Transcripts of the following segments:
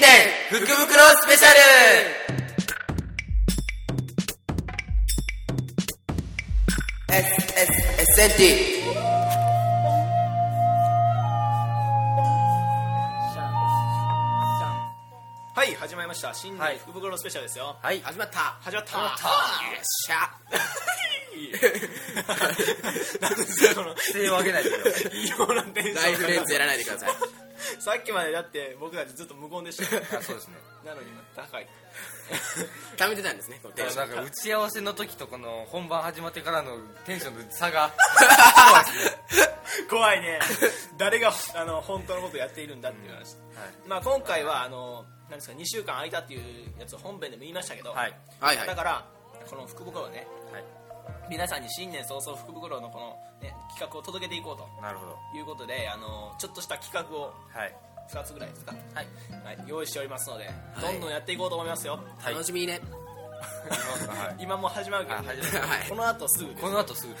福袋スペシャル。SSSNT はい始まりました。新はい年福袋スペシャルですよ。はい。始まった。始まった。よっしゃ。なんですかこの手を挙げないでください。異様なテンション。ライフレンズやらないでください さっきまでだって僕たちずっと無言でしたそうですね。なのに。今高い。溜めてたんですねこのテンション。なんか打ち合わせの時とこの本番始まってからのテンションの差が怖いね。誰があの本当のことをやっているんだっていう話、はい。まあ、今回はあのなんですか2週間空いたっていうやつを本編でも言いましたけど、はい。はいはい。だからこの福袋をね。はい皆さんに新年早々福袋のこの、ね、企画を届けていこうとなるほど。いうことであのちょっとした企画をはい。2つぐらいですか、はい。はい、用意しておりますので、どんどんやっていこうと思いますよ。はい。楽しみにね。はい。今もう始まるけど、あ始まるはい。この後すぐこの後すぐ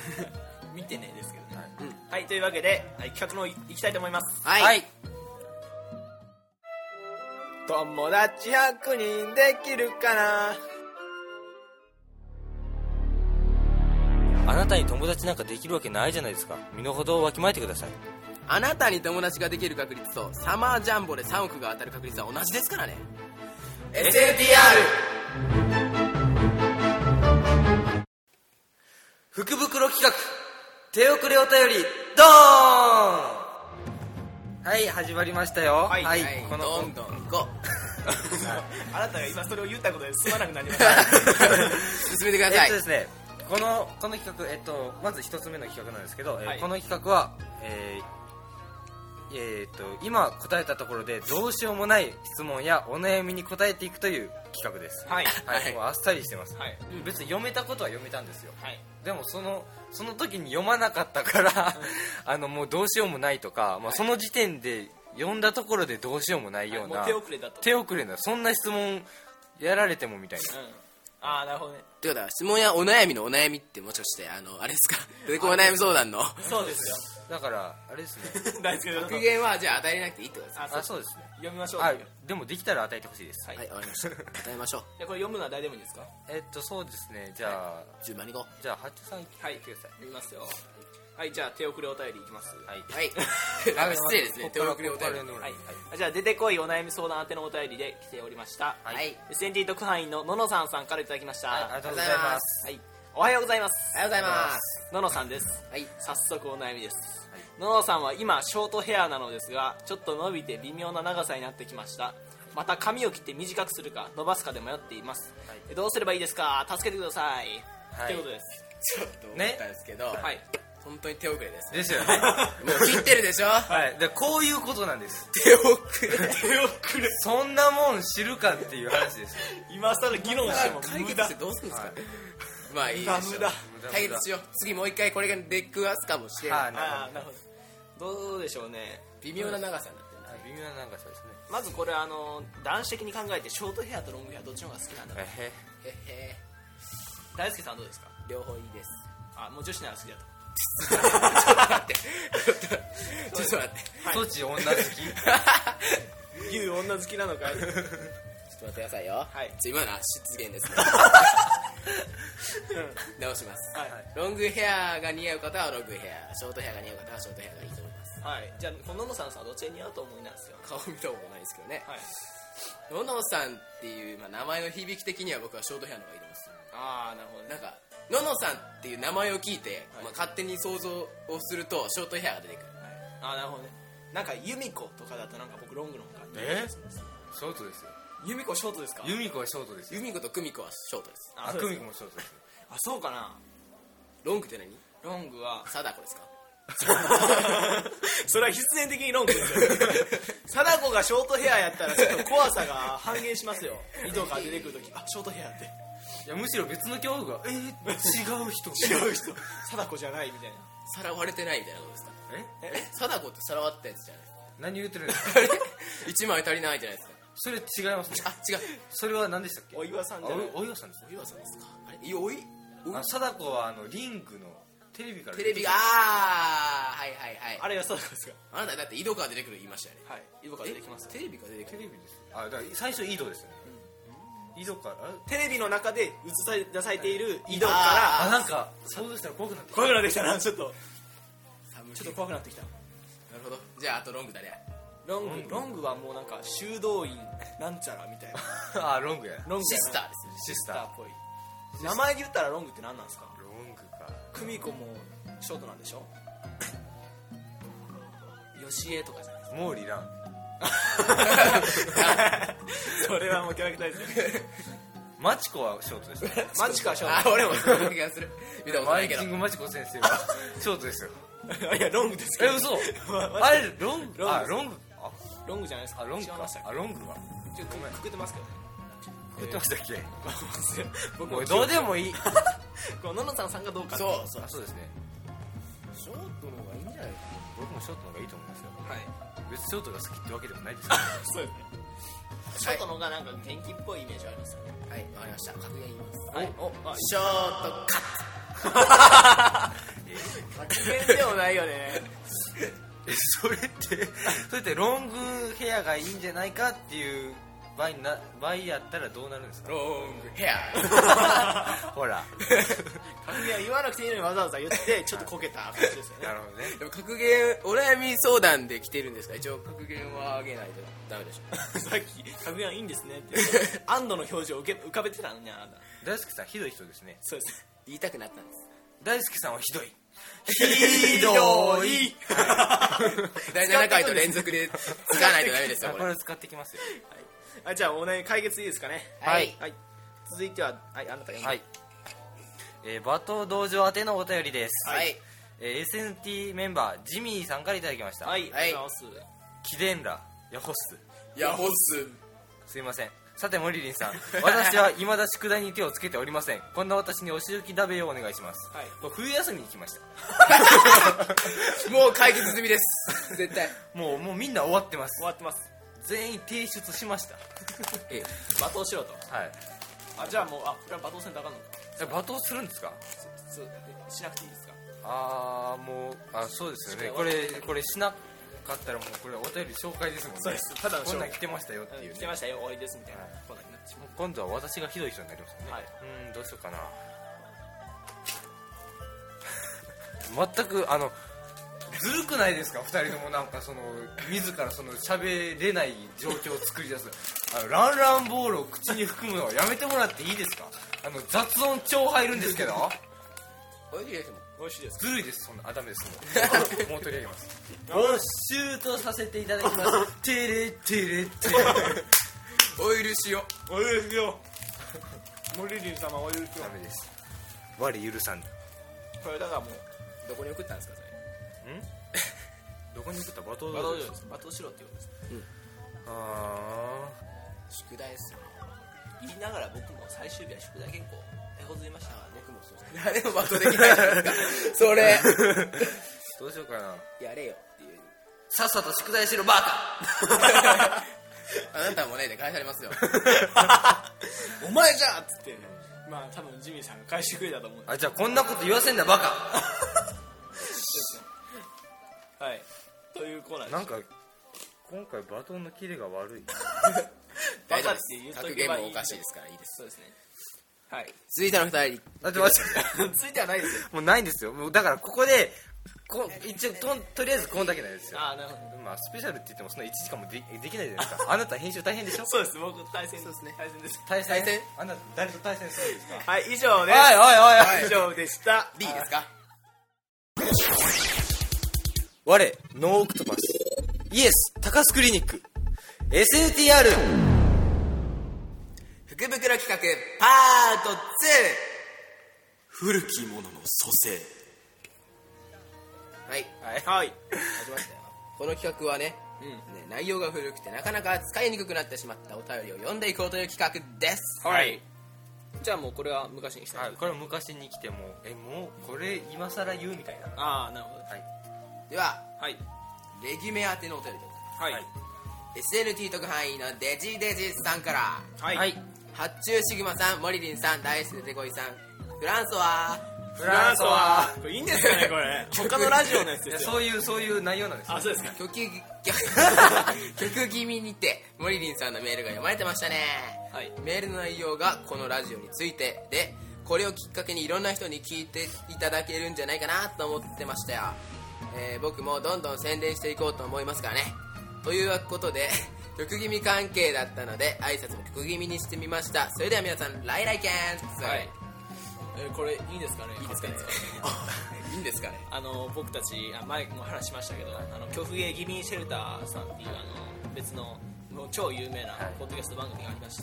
見てねですけどね。はい。はい、というわけで、はい、企画のいいきたいと思います。はい、はい。友達100人できるかな？あなたに友達なんかできるわけないじゃないですか。身の程をわきまえてください。あなたに友達ができる確率とサマージャンボで3億が当たる確率は同じですからね。SNTR 福袋企画。手遅れお便りドーン。はい始まりましたよ。はい。はい。このどんどん行こ あなたが今それを言ったことですまなくなりました。う 進めてください。えっとですねこのこの企画、えっと、まず一つ目の企画なんですけど、えーはい。この企画は、えーえーっと今答えたところでどうしようもない質問やお悩みに答えていくという企画です。はい。はい、はい。もうあっさりしてます、はい。別に読めたことは読めたんですよ。はい。でもそのその時に読まなかったから、あのもうどうしようもないとか、まあ、その時点で読んだところでどうしようもないような、もう手遅れだと。手遅れなそんな質問やられてもみたいな。うんああなるほどね。ということは質問やお悩みのお悩みってもしかしてあのあれですか？出てこお悩み相談の？そうですよ。だからあれですね。大輔さん復元はじゃあ与えれなくていいってことですね。あそうですね。読みましょう。でもできたら与えてほしいです、はい。はいわかりました。与えましょうゃあこれ読むのは誰でもいいですか？えっとそうですね。じゃあ、順番に行こじゃあハッチさんはい言ってください読みますよはいじゃあ手遅れお便りいきます。はい、うはい。あ失礼ですね。手遅れお便りはい、じゃあ出てこいお悩み相談宛てのお便りで来ておりました。はい。はい。SNT 特派員のののさんさんからいただきました、はい、ありがとうございます。はい。おはようございます。おはようございます。ののさんです。はい。早速お悩みです、ののさんは今ショートヘアなのですがちょっと伸びて微妙な長さになってきました。また髪を切って短くするか伸ばすかで迷っています、はい。えどうすればいいですか？助けてください、はい。ということです。ちょっと思ったんですけど、はい本当に手遅れですですよね。もう切ってるでしょ？はい。でこういうことなんです。手遅れ。手遅れ。そんなもん知るかっていう話です。よ今更議論しても無駄。解決してどうするんですか、まあいいでしょう。無駄解決しよう。次もう一回これが出くわすかもしれない、はい。ああなるほど。ど。うでしょうね。微妙な長さになってるな微妙な長さですね。まずこれあの男子的に考えてショートヘアとロングヘアどっちの方が好きなんだろうえへ。へ大輔さんどうですか？両方いいです。あもう女子なら好きだとちょっと待って。ちょっと待って。ー、そっち女好き牛女好きなのかい？ちょっと待ってくださいよ。はい。今のは失言ですね。直します、はいロングヘアが似合う方はロングヘアショートヘアが似合う方はショートヘアがいいと思いますはい。じゃあこののさんさどっちが似合うと思いなんですよ顔見たことないですけどね。はい。ののさんっていう、まあ、名前の響き的には僕はショートヘアの方がいいと思いますああなるほどね。なんかののさんっていう名前を聞いて、まあ、勝手に想像をするとショートヘアが出てくる。ああなるほどね。なんか由美子とかだとなんか僕ロングの方がえ？ショートですよ。由美子ショートですか？由美子はショートですよ。由美子と久美子はショートです。あそうですか久美子もショートですよ。あそうかな。ロングって何？ロングは貞子ですか？それは必然的にロングですよ。貞子がショートヘアやったらちょっと怖さが半減しますよ。糸が出てくるときあショートヘアっていやむしろ別の恐怖が。えー、違う人。違う人。貞子じゃないみたいな。さらわれてないみたいなことですか？え？え？貞子ってさらわったやつじゃないですか？何言ってるんですか一枚足りないじゃないですか。それ違いますね。あ違う。それは何でしたっけ？お岩さんあじゃない？おお岩さんですね。お岩さんですか？あれ？いおいあ貞子はあのリングのテレビからテレビがあーはいはいはい。あれがそうですか？あなただって井戸から出てくる言いましたよね。はい今から出てきますテレビから出てくるテレビですあだから最初井戸ですよね井戸から？テレビの中で映され出されている井戸あかあなんか想像したら怖くなってきた。ら怖くなってきたな。ちょっと。ちょっと怖くなってきた。なるほど。じゃああとロング誰やロング。ロング。はもうなんか修道院なんちゃらみたいな。あロングや。ロングシスターですね。シスター。っぽい。名前で言ったらロングって何なんですか？ロングか。久美子もショートなんでしょ？吉江とかじゃないですモーリランか それはもうキャラクターですよマチコはショートですね マジかショあー俺もそんな気がする。見たことマないけど。イキングマチコ先生はショートですよ。ト いやロングですけど。え嘘。まあれロングあロング。あ。ロングじゃないですか。あロングか。あロングは。けちょっとくくってますけどね。言ってましたっけ？僕もうどうでもいい。このののさんさんがどうかそうそうあそうですね。ショートの方がいいんじゃないか僕もショートの方がいいと思いますよ。はい。別にショートが好きってわけでもないですけど。そうですねショートの方がなんか元気っぽい。イメージありますよねはいわかりました。格言言います。はい。おあショートカ 格言でもないよね。えそれってそれってロングヘアがいいんじゃないかっていう場合にな場合やったらどうなるんですか？ットロングヘア。ほら。格言は言わなくていいのにわざわざ言って ちょっとこけた感じですよね。なるほどね。でも格言お悩み相談で来てるんですか？一応格言はあげないとダメでしょ さっき格言いいんですね。って言って安堵の表情を受け浮かべてたのにあなた。大輔さんひどい人ですね。そうです。言いたくなったんです。大輔さんはひどい。ひどい。第7回と連続で使わないとダメですよこれ。あこれ使ってきますよ。あじゃあお悩み解決いいですかね？はい。はい。続いてははいあなたがいいはい。えー、罵倒道場宛てのお便りです、はい。えー SNT メンバージミーさんからいただきました。はいはい。ありがとうございます。キデンラヤホッスヤホッスすいません。さてモリリンさん。私は 未だ宿題に手をつけておりません。こんな私にお仕置きだべをお願いします、はい。もう冬休みに来ました。もう解決済みです。絶対。もうもうみんな終わってます。終わってます。全員提出しました。え罵倒しろと。はい。あじゃあもうあこれは罵倒せんとあかんのか。え罵倒するんですか？そうえしなくていいですか？ああもうあそうですよね。これこれしなかったらもうこれお便り紹介ですもんね。そうです。ただのこんなん紹来てましたよっていう、ね。来てましたよ。終わりですみたいなはい。こんなになってしまう。今度は私がひどい人になりますよね、はい。うんどうしようかな。全くあのずるくないですか？2人ともなんかその自らその喋れない状況を作り出す。あのランランボールを口に含むのはやめてもらっていいですか？あの雑音超入るんですけど。おいしいですも。ん美味しいですずるいですそんなあダメですもう もう取り上げます。ボッシュートさせていただきます。テレテレテレ。オイル塩お許しよモリリン様お許しよダメです。我許さんこれだからもうどこに送ったんですかそれ？どこに送った？罵倒罵だ倒です。罵倒しろって言うんです。あ宿題ですよ言いながら僕も最終日は宿題原稿手こずりました誰もバトできないじゃないですか。それ。ーどうしようかな。やれよっていう。さっさと宿題しろバカ。あなたもねで返されますよ。お前じゃっつって。まあ多分ジミーさんが返してくれたと思うあじゃあこんなこと言わせんなバカ。すはい。というコーナーなんか今回バトンのキレが悪い。バカって言っすとけばいい格言もおかしいですからいいです。そうですねはい。続いての二人。だって待って。ついてはないですよ。もうないんですよ。もうだからここでこ一応とんとりあえずこんだけなんですよ。ああなるほど。まあスペシャルって言ってもそんな1時間もでできないじゃないですか。あなた編集大変でしょ？そうです。僕対戦。ですね。対戦です。対戦？対戦？あなた誰と対戦するんですか？はい以上です。おいおいおいおい。以上でした。B ですか？我ノーオクトパス。イエス高須クリニック。SNTR 福袋企画パート2古きものの蘇生。はい。はい。はい。始まったよ。この企画はね,、うん。ね内容が古くてなかなか使いにくくなってしまったお便りを読んでいこうという企画です。はい。じゃあもうこれは昔にした。はい、これ昔に来てもえもうこれ今更言うみたいな。ああなるほど。はい。でははい。レギュメ宛てのお便りでございまはい。はいす SNT 特派員のデジデジさんから。はい、はい発注シグマさんモリリンさん大好きでこいさん。フランソワフランソワこれいいんですかねこれ。他のラジオのやついやですよ。そういうそういう内容なんですよ。あそうですか。曲ぎ 曲気味にてモリリンさんのメールが読まれてましたね。はい。メールの内容がこのラジオについてでこれをきっかけにいろんな人に聞いていただけるんじゃないかなと思ってましたよ、えー僕もどんどん宣伝していこうと思いますからね。ということで曲気味関係だったので挨拶も曲気味にしてみました。それでは皆さん来来キャンはい。えーこれいいですかねいいですかね？いいんですかね？あの僕たちあ前も話しましたけど、あの曲芸ギミーシェルターさんっていうあの別のもう超有名なはい。ポッドキャスト番組がありまして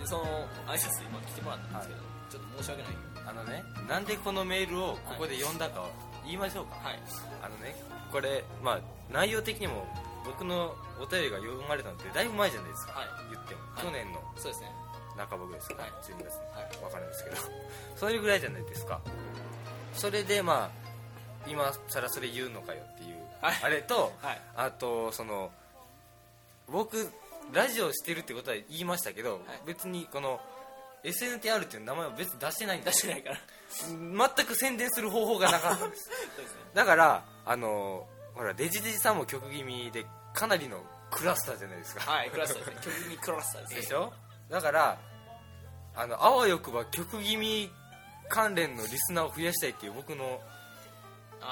でその挨拶今来てもらったんですけど、ちょっと申し訳ない。あのねなんでこのメールをここで読んだかを言いましょうか、はい。あのねこれまあ内容的にも僕のお便りが読まれたのってだいぶ前じゃないですか、はい。言っても、はい。去年の。そうですね。中僕ですか、はい。12月はい。わかるんですけど。そういうぐらいじゃないですか。それでまあ今更それ言うのかよっていう、はい。あれと、はい。あとその僕ラジオしてるってことは言いましたけど、別にこの SNTR っていう名前を別に出してないんです。出してないから。全く宣伝する方法がなかったんです ね。だからあのほらデジデジさんも曲気味でかなりのクラスターじゃないですか。はいクラスターですね。曲にクラスターですね。でしょ？だからあのあわよくば曲気味関連のリスナーを増やしたいっていう僕の考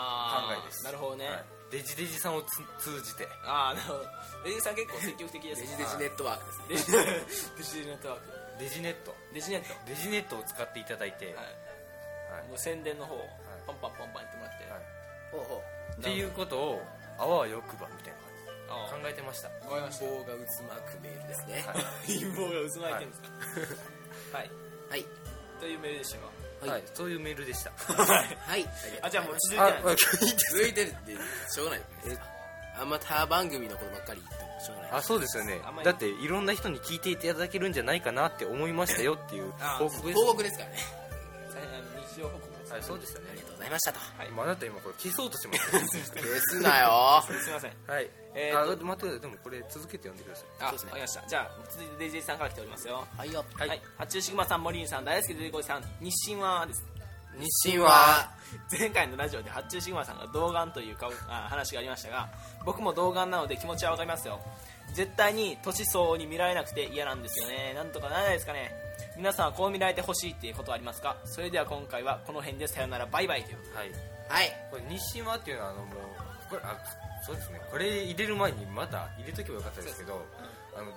えです。なるほどね、はい。デジデジさんをつ通じて。ああなるほど。レジさん結構積極的ですデねジデジネットワークですね。デジデジネットワーク。デジネット。デジネット。デジネットを使っていただいて、はい。はい。もう宣伝の方をパンパンパンパンやってもらって、はい。ほうほっていうことをあわよくばみたいなあ感じ考えてました。わかりまが渦巻くメールですね。陰謀が渦巻いてるんです。かはい、はい。とい。うメールでしたはい。はい、そういうメールでした。はい。はい。あじゃあもう続いてあない続いてるってしょうがない。ですあんま他番組のことばっかり言ってもしょうがない。あそうですよね。だっていろんな人に聞いていただけるんじゃないかなって思いましたよっていうあ報告です。報告ですからね。日常報告はいそうですよね。ありがとうございましたと。はい。まああなた今これ消そうとします 消すなよ。すいません。はい。えーあ待ってください。でもこれ続けて読んでください。あ、そうですね。わかりました。じゃあ続いてデイジェイさんから来ておりますよ。はいよ。はい、八中シグマさんモリンさん大好きデデコイさん日清はです。日清は？前回のラジオで八中シグマさんが童顔という顔あ話がありましたが僕も童顔なので気持ちは分かりますよ。絶対に年相応に見られなくて嫌なんですよね。なんとかならないですかね皆さんはこう見られてほしいっていうことはありますか？それでは今回はこの辺でさよならバイバイというはい。はい。これ日清和っていうのはあのもうこれあそうですね。これ入れる前にまた入れとけばよかったですけどあの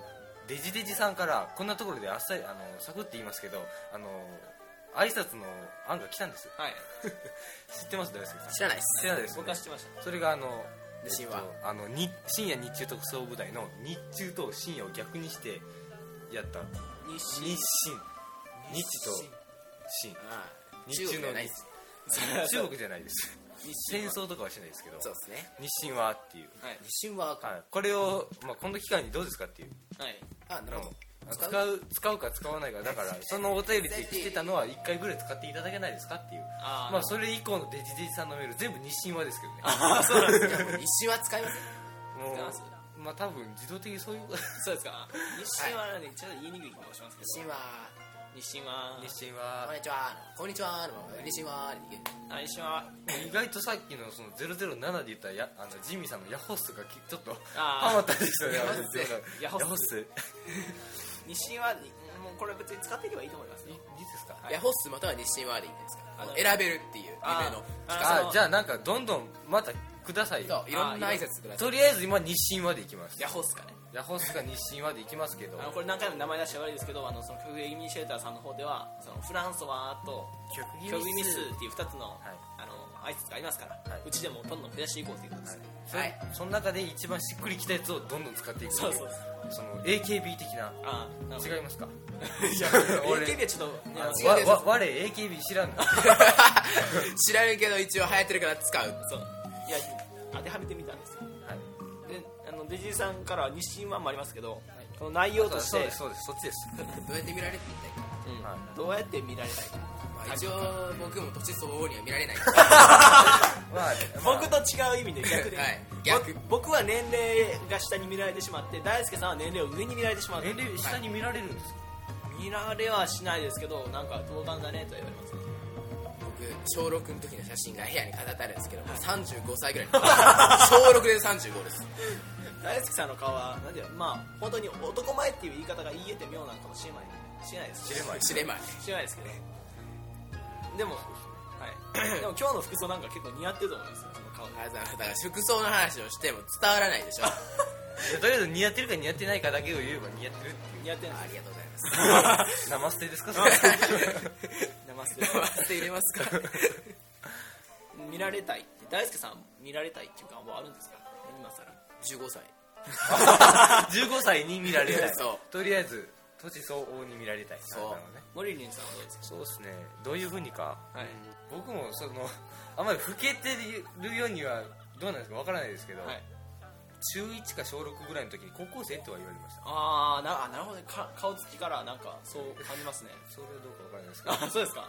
デジデジさんからこんなところであっさりあのサクって言いますけどあの挨拶の案が来たんですよ。はい。知ってます？大輔さん。知らないです。知らないですよね。僕は知ってました。それがあの日清和えっとあのに深夜日中特捜部隊の日中と深夜を逆にしてやった日日清。日と清。ああ日中の中国じゃないです。中国じゃないです。日戦争とかはしないですけど。そうですね。日清和っていう、はい。日清ははい、これを、まあ、この機会にどうですかっていう。はい。あなるほど。使う使う？か使わないか。だから そのお便りで来てたのは1回ぐらい使っていただけないですかっていう。あー。まあそれ以降のデジデジさんのメール全部日清和ですけどね。あそうなんですか。日清は使いません も使います。うまあ多分自動的にそういう そうですか。日清はねちょっと言いにくい気もしますけど。日清は。日清は。日清こん和にちは。こんにちは。日清はあ日清は。意外とさっきのその007で言ったやあのジミーさんのヤホッスがきちょっとハマったんですよね。ヤホッス。日清はもうこれ別に使っていけばいいと思いますいいですか？はい。ヤホッスまたは日清はでいいんですか？選べるっていう夢のああじゃあなんかどんどんまたくださいよ。そういろんな挨拶ください。とりあえず今日清和でいきます。ヤホースかね。ヤホッスか日清和でいきますけど。あのこれ何回も名前出して悪いですけどあのそのフグエギミシェルターさんの方ではそのフランソワと曲キョグミスっていう2つの,、はい。あの挨拶がありますから、はい。うちでもどんどん増やしていこうということですね、それはい。その中で一番しっくりきたやつをどんどん使っていくそうそうその AKB 的なああなるほど。違いますか？いや 俺 AKB はちょっといや違うですわわ我 AKB 知らんの 知らんけど一応流行ってるから使う。そういや当てはめてみたんですよ。はい。であのデジさんからは日清ワンもありますけど、この内容として。そうですそうですそっちです。どうやって見られてみたいか。うん。はい。どうやって見られたいか。まあ一応僕も年相応には見られない。まあ僕と違う意味で逆で、はい。逆。ぼ僕は年齢が下に見られてしまって大輔さんは年齢を上に見られてしまう。年齢下に見られるんですか？見られはしないですけどなんか同感だねとは言われますね僕小6の時の写真が部屋に飾ってあるんですけど、35歳ぐらい。の 小6で35です。大輔さんの顔はなんていうのまあ本当に男前っていう言い方が言えて妙なのかもしれないしれない。です知れまい。知れないですけど。でもはい。でも今日の服装なんか結構似合ってると思いますよその顔。だから服装の話をしても伝わらないでしょ。とりあえず似合ってるか似合ってないかだけを言えば似合ってるっていう。似合ってるんですりがとうございます。生捨てですか？入れますか。見られたい。って大輔さん見られたいっていう願望あるんですか？今更。15歳。15歳に見られたい。とりあえず年相応に見られたい。そう。なるほどね。モリリンさんはどうですか？そうですね。どういうふうにか。はい。僕もそのあんまり老けてるようにはどうなんですか？わからないですけど、はい中1か小6ぐらいの時に高校生っては言われました。ああなるほどね。か顔つきからなんかそう感じますね。それはどうかわからないですけど。あそうですか。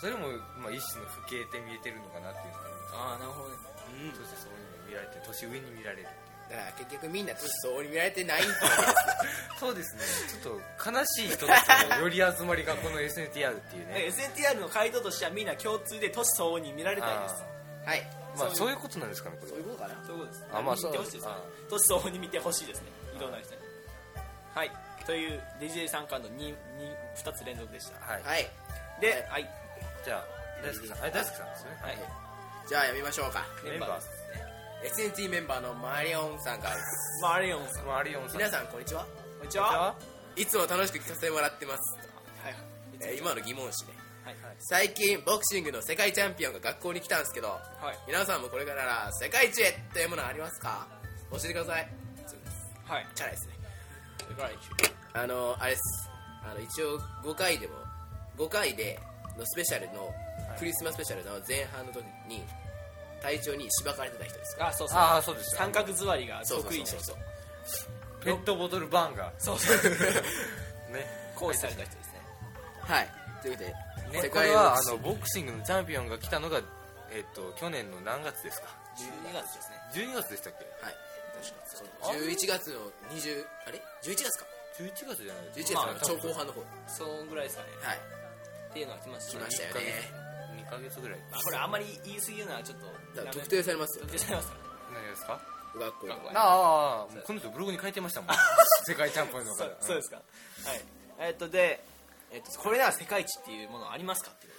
それも、まあ、一種の老けて見えてるのかなっていう。あああなるほどね。年相応に見られて年上に見られるっていう。だから結局みんな年相応に見られてない。そうですね。ちょっと悲しい人たちの寄り集まりがこの SNTR っていうね。SNTR の回答としてはみんな共通で年相応に見られたいです。はいまあそういうことなんですかねこれそういうことかな。そういうことですあまあ見てほしいですね。年相応に見てほしいですね。いろんな人に。はい。という DJ 参加の 2, 2, つ連続でした。はい、はい。で、はい、じゃあ大輔さん。はい大輔さんですね。はい、じゃあやめましょうか。メンバーですね。SNT メンバーのマリオンさんからです。マリオンさん。こマリオンさん。皆さんこんにちは。んにちは。いつも楽しく聞かせてもらってます、はい。えー今の疑問詞ね最近ボクシングの世界チャンピオンが学校に来たんですけどはい。皆さんもこれから世界一へっていうものありますか？教えてください。そうですはい。チャラいですね。世界一あのあれです。あの一応5回でも5回でのスペシャルの、クリスマススペシャルの前半の時に体調にしばかれてた人ですあそうそう。ああそうですよ。三角座りがそうそう得意な人。そうそうペットボトルバーンが。そうそう。ね。行使された人ですね。はいということで、ねこれはあのボクシング。のチャンピオンが来たのがえっと去年の何月ですか？12月ですね。12月でしたっけ？はい。確か11月の20あれ？11月か。11月じゃない11月の超後半の方。そんぐらいですかね。はい。っていうのが来ました来ましたよね。2ヶ月ぐらい。まあこれあんまり言い過ぎるのはちょっと特定されますよ特定されますから何ですか？学校ああこの人ブログに書いてましたもん。世界チャンピオンの方。そうですか。はい。えっとでえっとこれなら世界一っていうものありますかっていうこ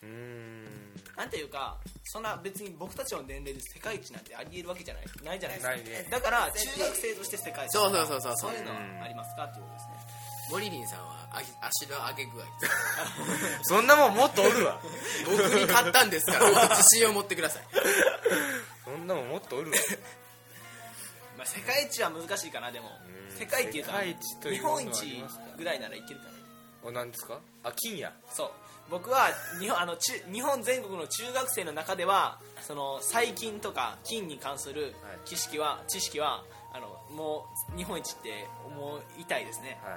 とで。うーん。なんていうかそんな別に僕たちの年齢で世界一なんてありえるわけじゃない。ないじゃないですか。ないね。だから中学生として世界一。そうそうそうそうそう。いうのはありますかっていうことですね。モリリンさんはあ足の上げ具合。そんなもんもっとおるわ。僕に買ったんですから 自信を持ってください。そんなもんもっとおるわ。まあ世界一は難しいかなでも。うん。世界っていうと世界一とい日本一ぐらいならいけるかなお何ですか？あ金や。そう。僕は日本あの中日本全国の中学生の中ではその細菌とか菌に関するはい。知識は、知識はあのもう日本一って思いたいですね。は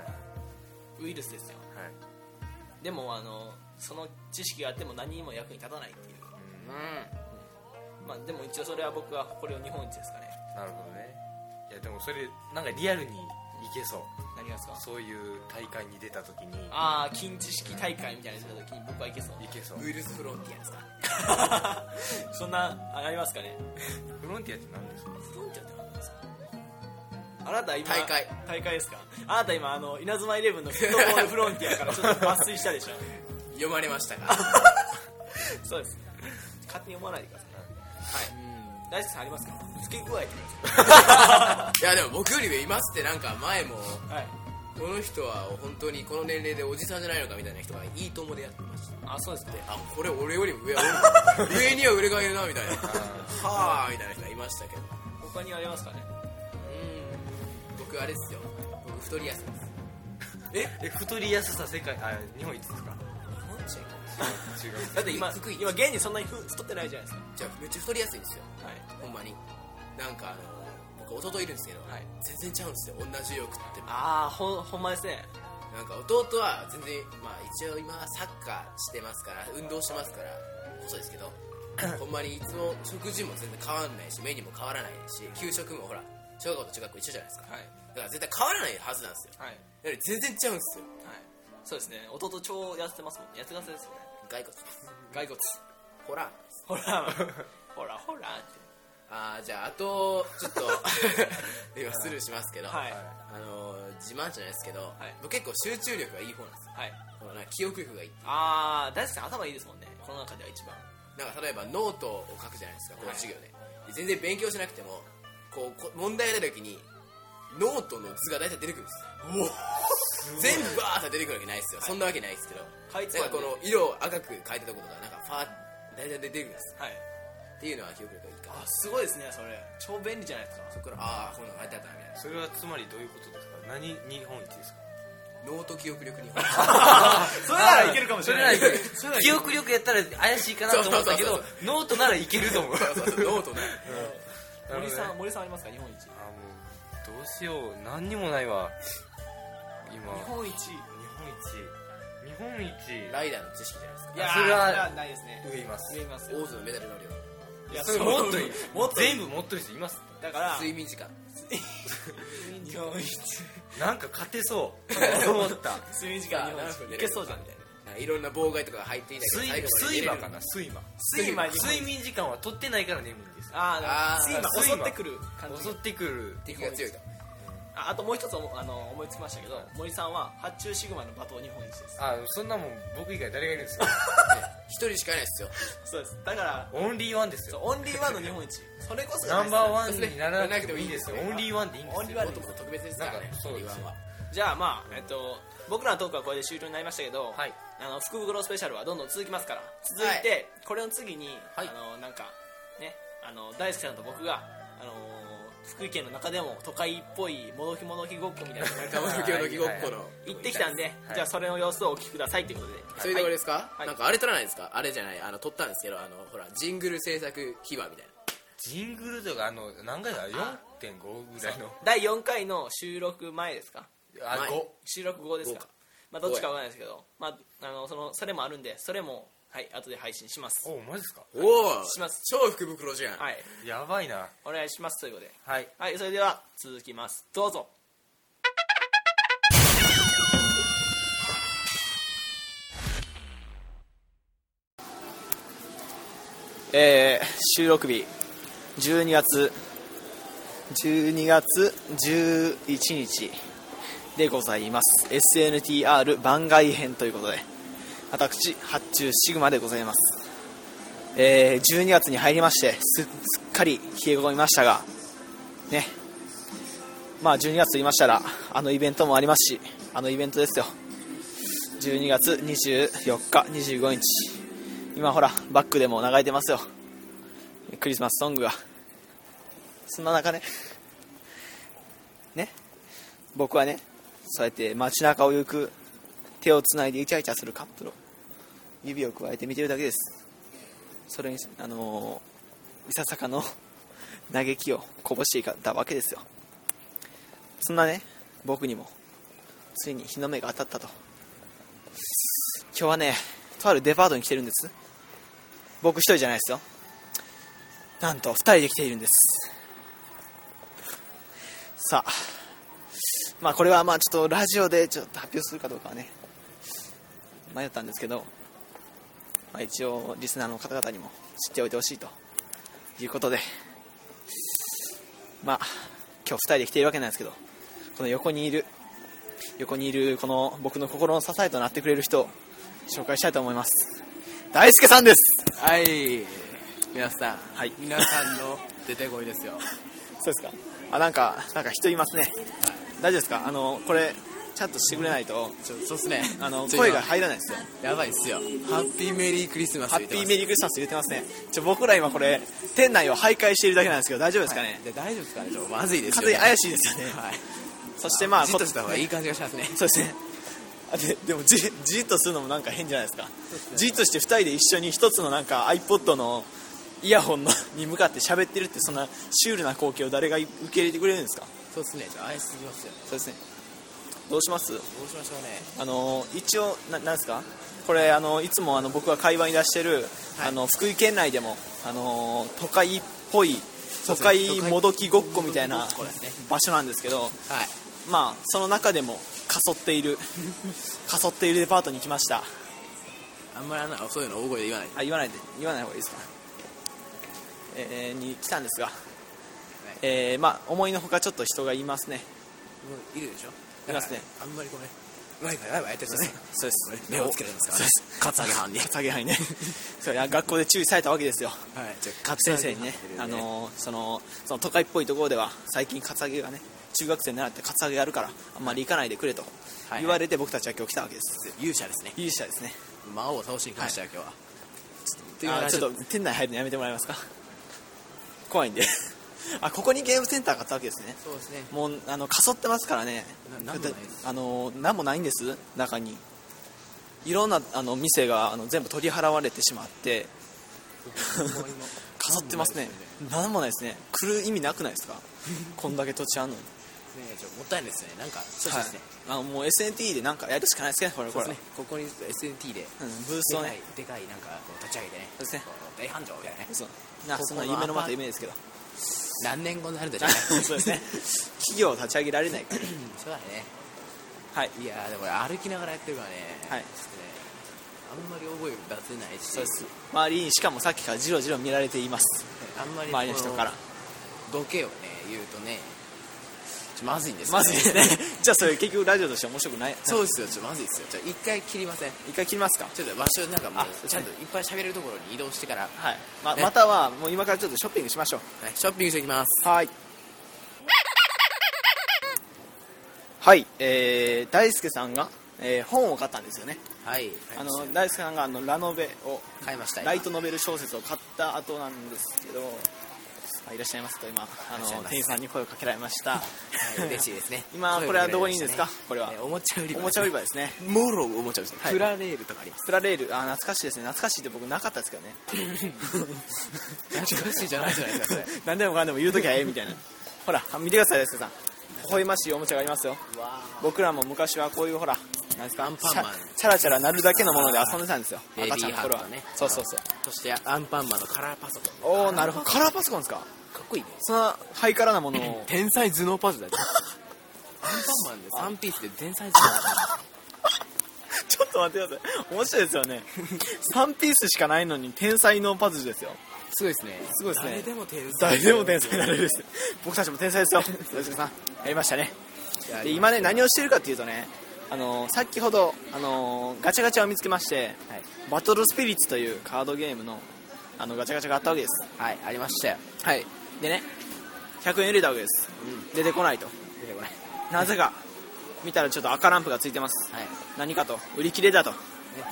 い。ウイルスですよ。はい。でもあのその知識があっても何にも役に立たないっていう、まあ、でも一応それは僕はこれを日本一ですかね。なるほどね。いやでもそれなんかリアルにいけそう何がですか？そういう大会に出た時に。ああ金知識大会みたいなの出た時に僕はいけそう。いけそう。ウイルスフロンティアですか？そんなあありますかね？フロンティアって何ですか？フロンティアって何ですか？あなた今大会。大会ですか？あなた今あの稲妻イレブンのフットボールフロンティアからちょっと抜粋したでしょ？読まれましたか そうです。勝手に思わないでください。はい大輔さんありますか？付け具合い。やでも僕より上いますってなんか前もはい。この人は本当にこの年齢でおじさんじゃないのかみたいな人がいいともでやってましたあそうですか。あこれ俺よりも上 上には俺がいるなみたいな。はあみたいな人がいましたけど。他にありますかね？うん。僕あれですよ。僕太りやすいです。え？太りやすさ世界あ日本一ですか？違う だって今今現にそんなにふ太ってないじゃないですか。じゃあめっちゃ太りやすいんですよ。はい。ほんまに。なんかあの僕弟いるんですけど、はい。全然ちゃうんですよ。同じよくっても。ああほんほんまですね。なんか弟は全然まあ一応今はサッカーしてますから運動してますから細いですけど ほんまにいつも食事も全然変わんないしメニューも変わらないし給食もほら小学校と中学校一緒じゃないですか。はい。だから絶対変わらないはずなんですよ。はい。だから全然ちゃうんですよ。はい。そうですね。弟超痩せてますもんね。痩せ痩せですよね骸骨骸骨。ホラー。ほらほらほらって。あーじゃああとちょっと 今スルーしますけど、はい。あのー自慢じゃないですけど、はい。僕結構集中力がいい方なんですよ。はい。このなんか記憶力がいい。ああ大輔さん頭いいですもんね。この中では一番。なんか例えばノートを書くじゃないですかこのはい授業で,、で全然勉強しなくてもこうこ問題が出た時にノートの図が大体出てくるんです全部バーッと出てくるわけないですよ、そんなわけないですけど。なんかこの色を赤く書いたところがなんかファーッ大体出てくるんですはい。っていうのは記憶力がいいからあすごいですねそれ。超便利じゃないですか。そこからああこういうの書いてあったなみたいなそれはつまりどういうことですか？何日本一ですか？ノート記憶力に それならいけるかもしれない。記憶力やったら怪しいかなと思ったけどノートならいけると思う。そうそうそう。ノートね。森さあん森さんありますか？日本一。もうどうしよう。何にもないわ今。日本一。日本一。日本一。ライダーの知識じゃないですか。いやーそれはないですね。上います。上いますよ。オーズのメダルの量。いやそれもっといい。もっと全部持ってる人います。だから睡眠時間。日本一なんか勝てそう。思った。睡眠時間。日本一いけそうじゃんみたいな。いろんな妨害とかが入っていたけど睡最後まで睡魔かな？睡魔。睡魔睡眠時間は取ってないから眠いんですああ睡魔。襲ってくる感じ。襲ってくる。敵が強いとああともう一つ思あの思いつきましたけど森さんは発注シグマの罵倒日本一です。あそんなもん僕以外誰がいるんですか？一人しかいないですよ。そうです。だからオンリーワンですよ。オンリーワンの日本一。それこそナンバーワンンにならなくてもいいですよ。オンリーワンでいいんですよ。オンリーワンも特別ですからねオンリーワンは。じゃあまあえっと僕らのトークはこれで終了になりましたけど、はい。あの福袋スペシャルはどんどん続きますから。続いて、これの次に、はい。あのなんかねあの大輔さんと僕があの福井県の中でも都会っぽいもどきもどきごっこみたいなの行ってきたんで、はい。じゃあそれの様子をお聞きくださいということで、そういうところですか、はい。なんかあれ撮らないですか？あれじゃないあの撮ったんですけどあのほらジングル制作秘話みたいな。ジングルとかあの何回だ？4.5ぐらいの。第4回の収録前ですか？あ前5収録後ですか？まあどっちかわからないですけど、まあ、あのそのそれもあるんでそれもはい後で配信します。おマジですか？おおします。超福袋じゃん、はい。やばいな。お願いしますということで。はい。はいそれでは続きます。どうぞ。えー、収録日。12月12月11日でございます。SNTR 番外編ということで私発注シグマでございます。えー、12月に入りましてすっかり冷え込みましたがね。まあ12月と言いましたらあのイベントもありますしあのイベントですよ。12月24日25日。今ほらバックでも流れてますよ。クリスマスソングが。そんな中ね。ね。僕はねそうやって街中を行く手をつないでイチャイチャするカップルを指を加えて見てるだけです。それにあのいささかの 嘆きをこぼしていたわけですよ。そんなね僕にもついに日の目が当たったと。今日はねとあるデパートに来てるんです。僕一人じゃないですよ。なんと二人で来ているんです。さあまあこれはまあちょっとラジオでちょっと発表するかどうかはね迷ったんですけど、まあ、一応リスナーの方々にも知っておいてほしいということでまあ今日2人で来ているわけなんですけどこの横にいる横にいるこの僕の心の支えとなってくれる人を紹介したいと思います。大輔さんです。はい。皆さん、はい。皆さんの出てこいですよ。そうですか。あなんかなんか人いますね。大丈夫ですか？あのこれちゃんとしてくれないと。ちょそうっすね。あの声が入らないですよ。やばいっすよ。ハッピーメリークリスマスハッピーメリークリスマス言ってますね。ちょ僕ら今これ店内を徘徊しているだけなんですけど大丈夫ですかね、で大丈夫ですかね？ちょまずいですよ、完全に怪しいですよね、はい。そしてまあじっとした方がいい感じがしますね。そうですね。あででもじじっとするのもなんか変じゃないですか？じっとして2人で一緒に一つのなんか iPod のイヤホンのに向かって喋ってるってそんなシュールな光景を誰が受け入れてくれるんですか？そうっすね。ちょっと怪しすぎますよ。そうですねどうします？どうしましょうね。あの一応ななんですか？これあのいつもあの僕が会話に出してる、はい。あの福井県内でもあの都会っぽい都会もどきごっこみたいな場所なんですけどはい。まあその中でもかそっている かそっているデパートに来ました。ああんまりあのそういうの大声で言わない。あ言わないで。言わない方がいいですか？えー、に来たんですが、えー、まあ思いのほかちょっと人がいますね。いるでしょ？いますね。あんまりこうねワイワイワイワイやってる人ねそうです。目をつけるんですからね。カツアゲ犯に。カツアゲ犯にね。そう学校で注意されたわけですよ。はい。じゃあ先生にねあのーそのその都会っぽいところでは最近カツアゲがね中学生に習ってカツアゲやるからあんまり行かないでくれとはい。言われて僕たちは今日来たわけです。勇者ですね。勇者ですね。魔王を倒しに来ましたよ今日は。ちょっと店内入るのやめてもらえますか？怖いんであ ここにゲームセンターがあったわけですね。そうですね。もうあのかそってますからね。ななんもないです。あの何もないんです。中に。いろんなあの店があの全部取り払われてしまって。かそってますね。何もないですね。来る意味なくないですか？こんだけ土地あんのに。ねちょもったいないですね。なんかそうですね、はい、あのもう SNT でなんかやるしかないですねこれこれ。ね。ここに SNT で。うん、ブースをね。でかいでかいなんかこう立ち上げてね。そうですね。大繁盛みたいなね。そう。なそんな夢のまた夢ですけど何年後になるんでしょうね。そうですね。企業を立ち上げられないから。そうだね。はい。いやーでも俺歩きながらやってるからね。はい。ちょっとねあんまり覚え出せないし。そうです。周りにしかもさっきからじろじろ見られています。あんまり周りの人から。ボケをね言うとねまずいんですよまずいですね。じゃあそれ結局ラジオとして面白くない？そうですよちょまずいですよ。ちょ一回切りません。一回切りますか？ちょっと場所なんかもあうちゃんといっぱい喋れるところに移動してから、はい。まね。またはもう今からちょっとショッピングしましょう。はいショッピングしてきます。はい。はいえー、大輔さんが、えー本を買ったんですよね。はいあの大輔さんがあのラノベを買いましたよライトノベル小説を買った後なんですけどあいらっしゃいますと今あの店員さんに声をかけられました。はい嬉しいですね。今これはどこにいいんですか？これは。えーおもちゃ売り場おもちゃ売り場ですね。モロおもちゃですね、はい。プラレールとかあります。プラレール。あ懐かしいですね。懐かしいって僕なかったですけどね。懐かしいじゃないじゃないですか 何でもかんでも言うときはええみたいな。ほら見てください大輔さん。微笑ましいおもちゃがありますよ。わ僕らも昔はこういうほらなんですかアンパンマン。チャラチャラ鳴るだけのもので遊んでたんですよ。ベビーハートね。そうそうそう。そしてアンパンマンのカラーパソコン。おおなるほど。カラーパソコンですか？かっこいいね。そんなハイカラなものを。天才頭脳パズルだよ。アンパンマンで3ピースで天才頭脳。ちょっと待ってください。面白いですよね。3ピースしかないのに天才のパズルですよ。すごいですね。すごいですね。誰でも天才。誰でも天才になれるです。僕たちも天才ですよ。大輔さん。やりましたね。で今ね何をしてるかっていうとねあのー先ほど、あのーガチャガチャを見つけまして、はい。バトルスピリッツというカードゲームのあのガチャガチャがあったわけです。はいありましたよはい。でね100円入れたわけです、出てこないと。出てこない。なぜか見たらちょっと赤ランプがついてます。はい。何かと売り切れだと。ね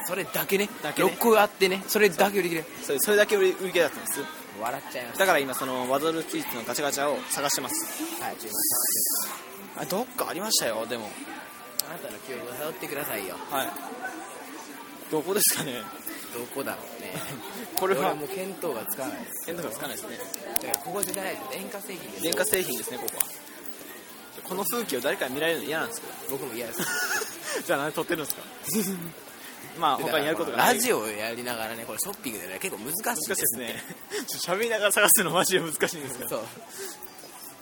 それだけね。だけね。6個あってねそれだけ売り切れ。それそれだけ売り売り切れだったんです。笑っちゃいましだから今そのバトルスピリッツのガチャガチャを探してます。たはいちょっとあどっかありましたよでもあなたの記憶を辿ってくださいよ。はい。どこですかね？どこだろうね。これは。もう見当がつかないです。見当がつかないですね。だからここでじゃないと電化製品で電化製品ですねここは。この風景を誰かに見られるの嫌なんですけど。僕も嫌です。じゃあ何撮ってるんですか？まあ他にやることがない。ラジオをやりながらねこれショッピングでね結構難しいですね。喋りながら探すのマジで難しいんですけど。そう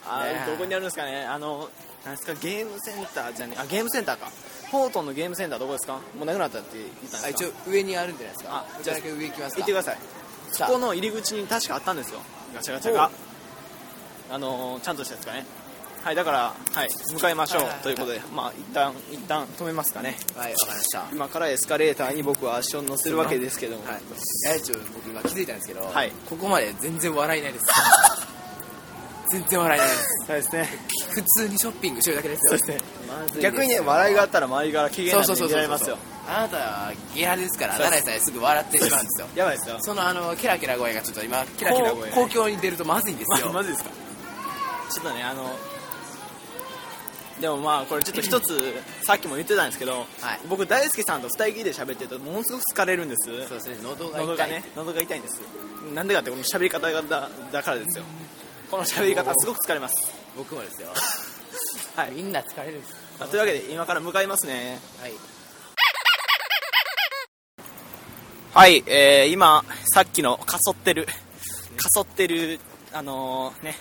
あどこにあるんですかね。あのなんですかゲームセンターじゃねあゲームセンターか。フォートンのゲームセンターどこですか？もうなくなったって言ったんあですか？一応上にあるんじゃないですか。あじゃあだけ上行きますか。行ってください。そこの入り口に確かあったんですよ。ガチャガチャが。あのーちゃんとしたやつがね。はいだからはい向かいましょう。はいはいはい。ということでまあ一旦一旦止めますかね。はいわかりました。今からエスカレーターに僕は足を乗せるわけですけども、はい。えちょ僕今気づいたんですけど、はい。ここまで全然笑いないです 全然笑いない。ですそうですね。普通にショッピングしてるだけですよ。そうですね。逆にね笑いがあったら周りから機嫌なんで見られますよ。あなたはゲラですからそうです。奈良さえすぐ笑ってしまうんですよ。やばいですよ。そのあのキラキラ声がちょっと今キラキラ声公共に出るとまずいんですよ。まマジですか？ちょっとねあのでもまあこれちょっと一つさっきも言ってたんですけど、はい。僕大輔さんと二人きりで喋ってるとものすごく疲れるんです。そうですね。喉が痛い。喉がね喉が痛いんです。なんでかってこの喋り方がだだからですよこの喋り方すごく疲れます。僕もですよ。はい。みんな疲れるんです。まあというわけで今から向かいますね。はい。はい、えー、今さっきのかそってるかそってるあのーね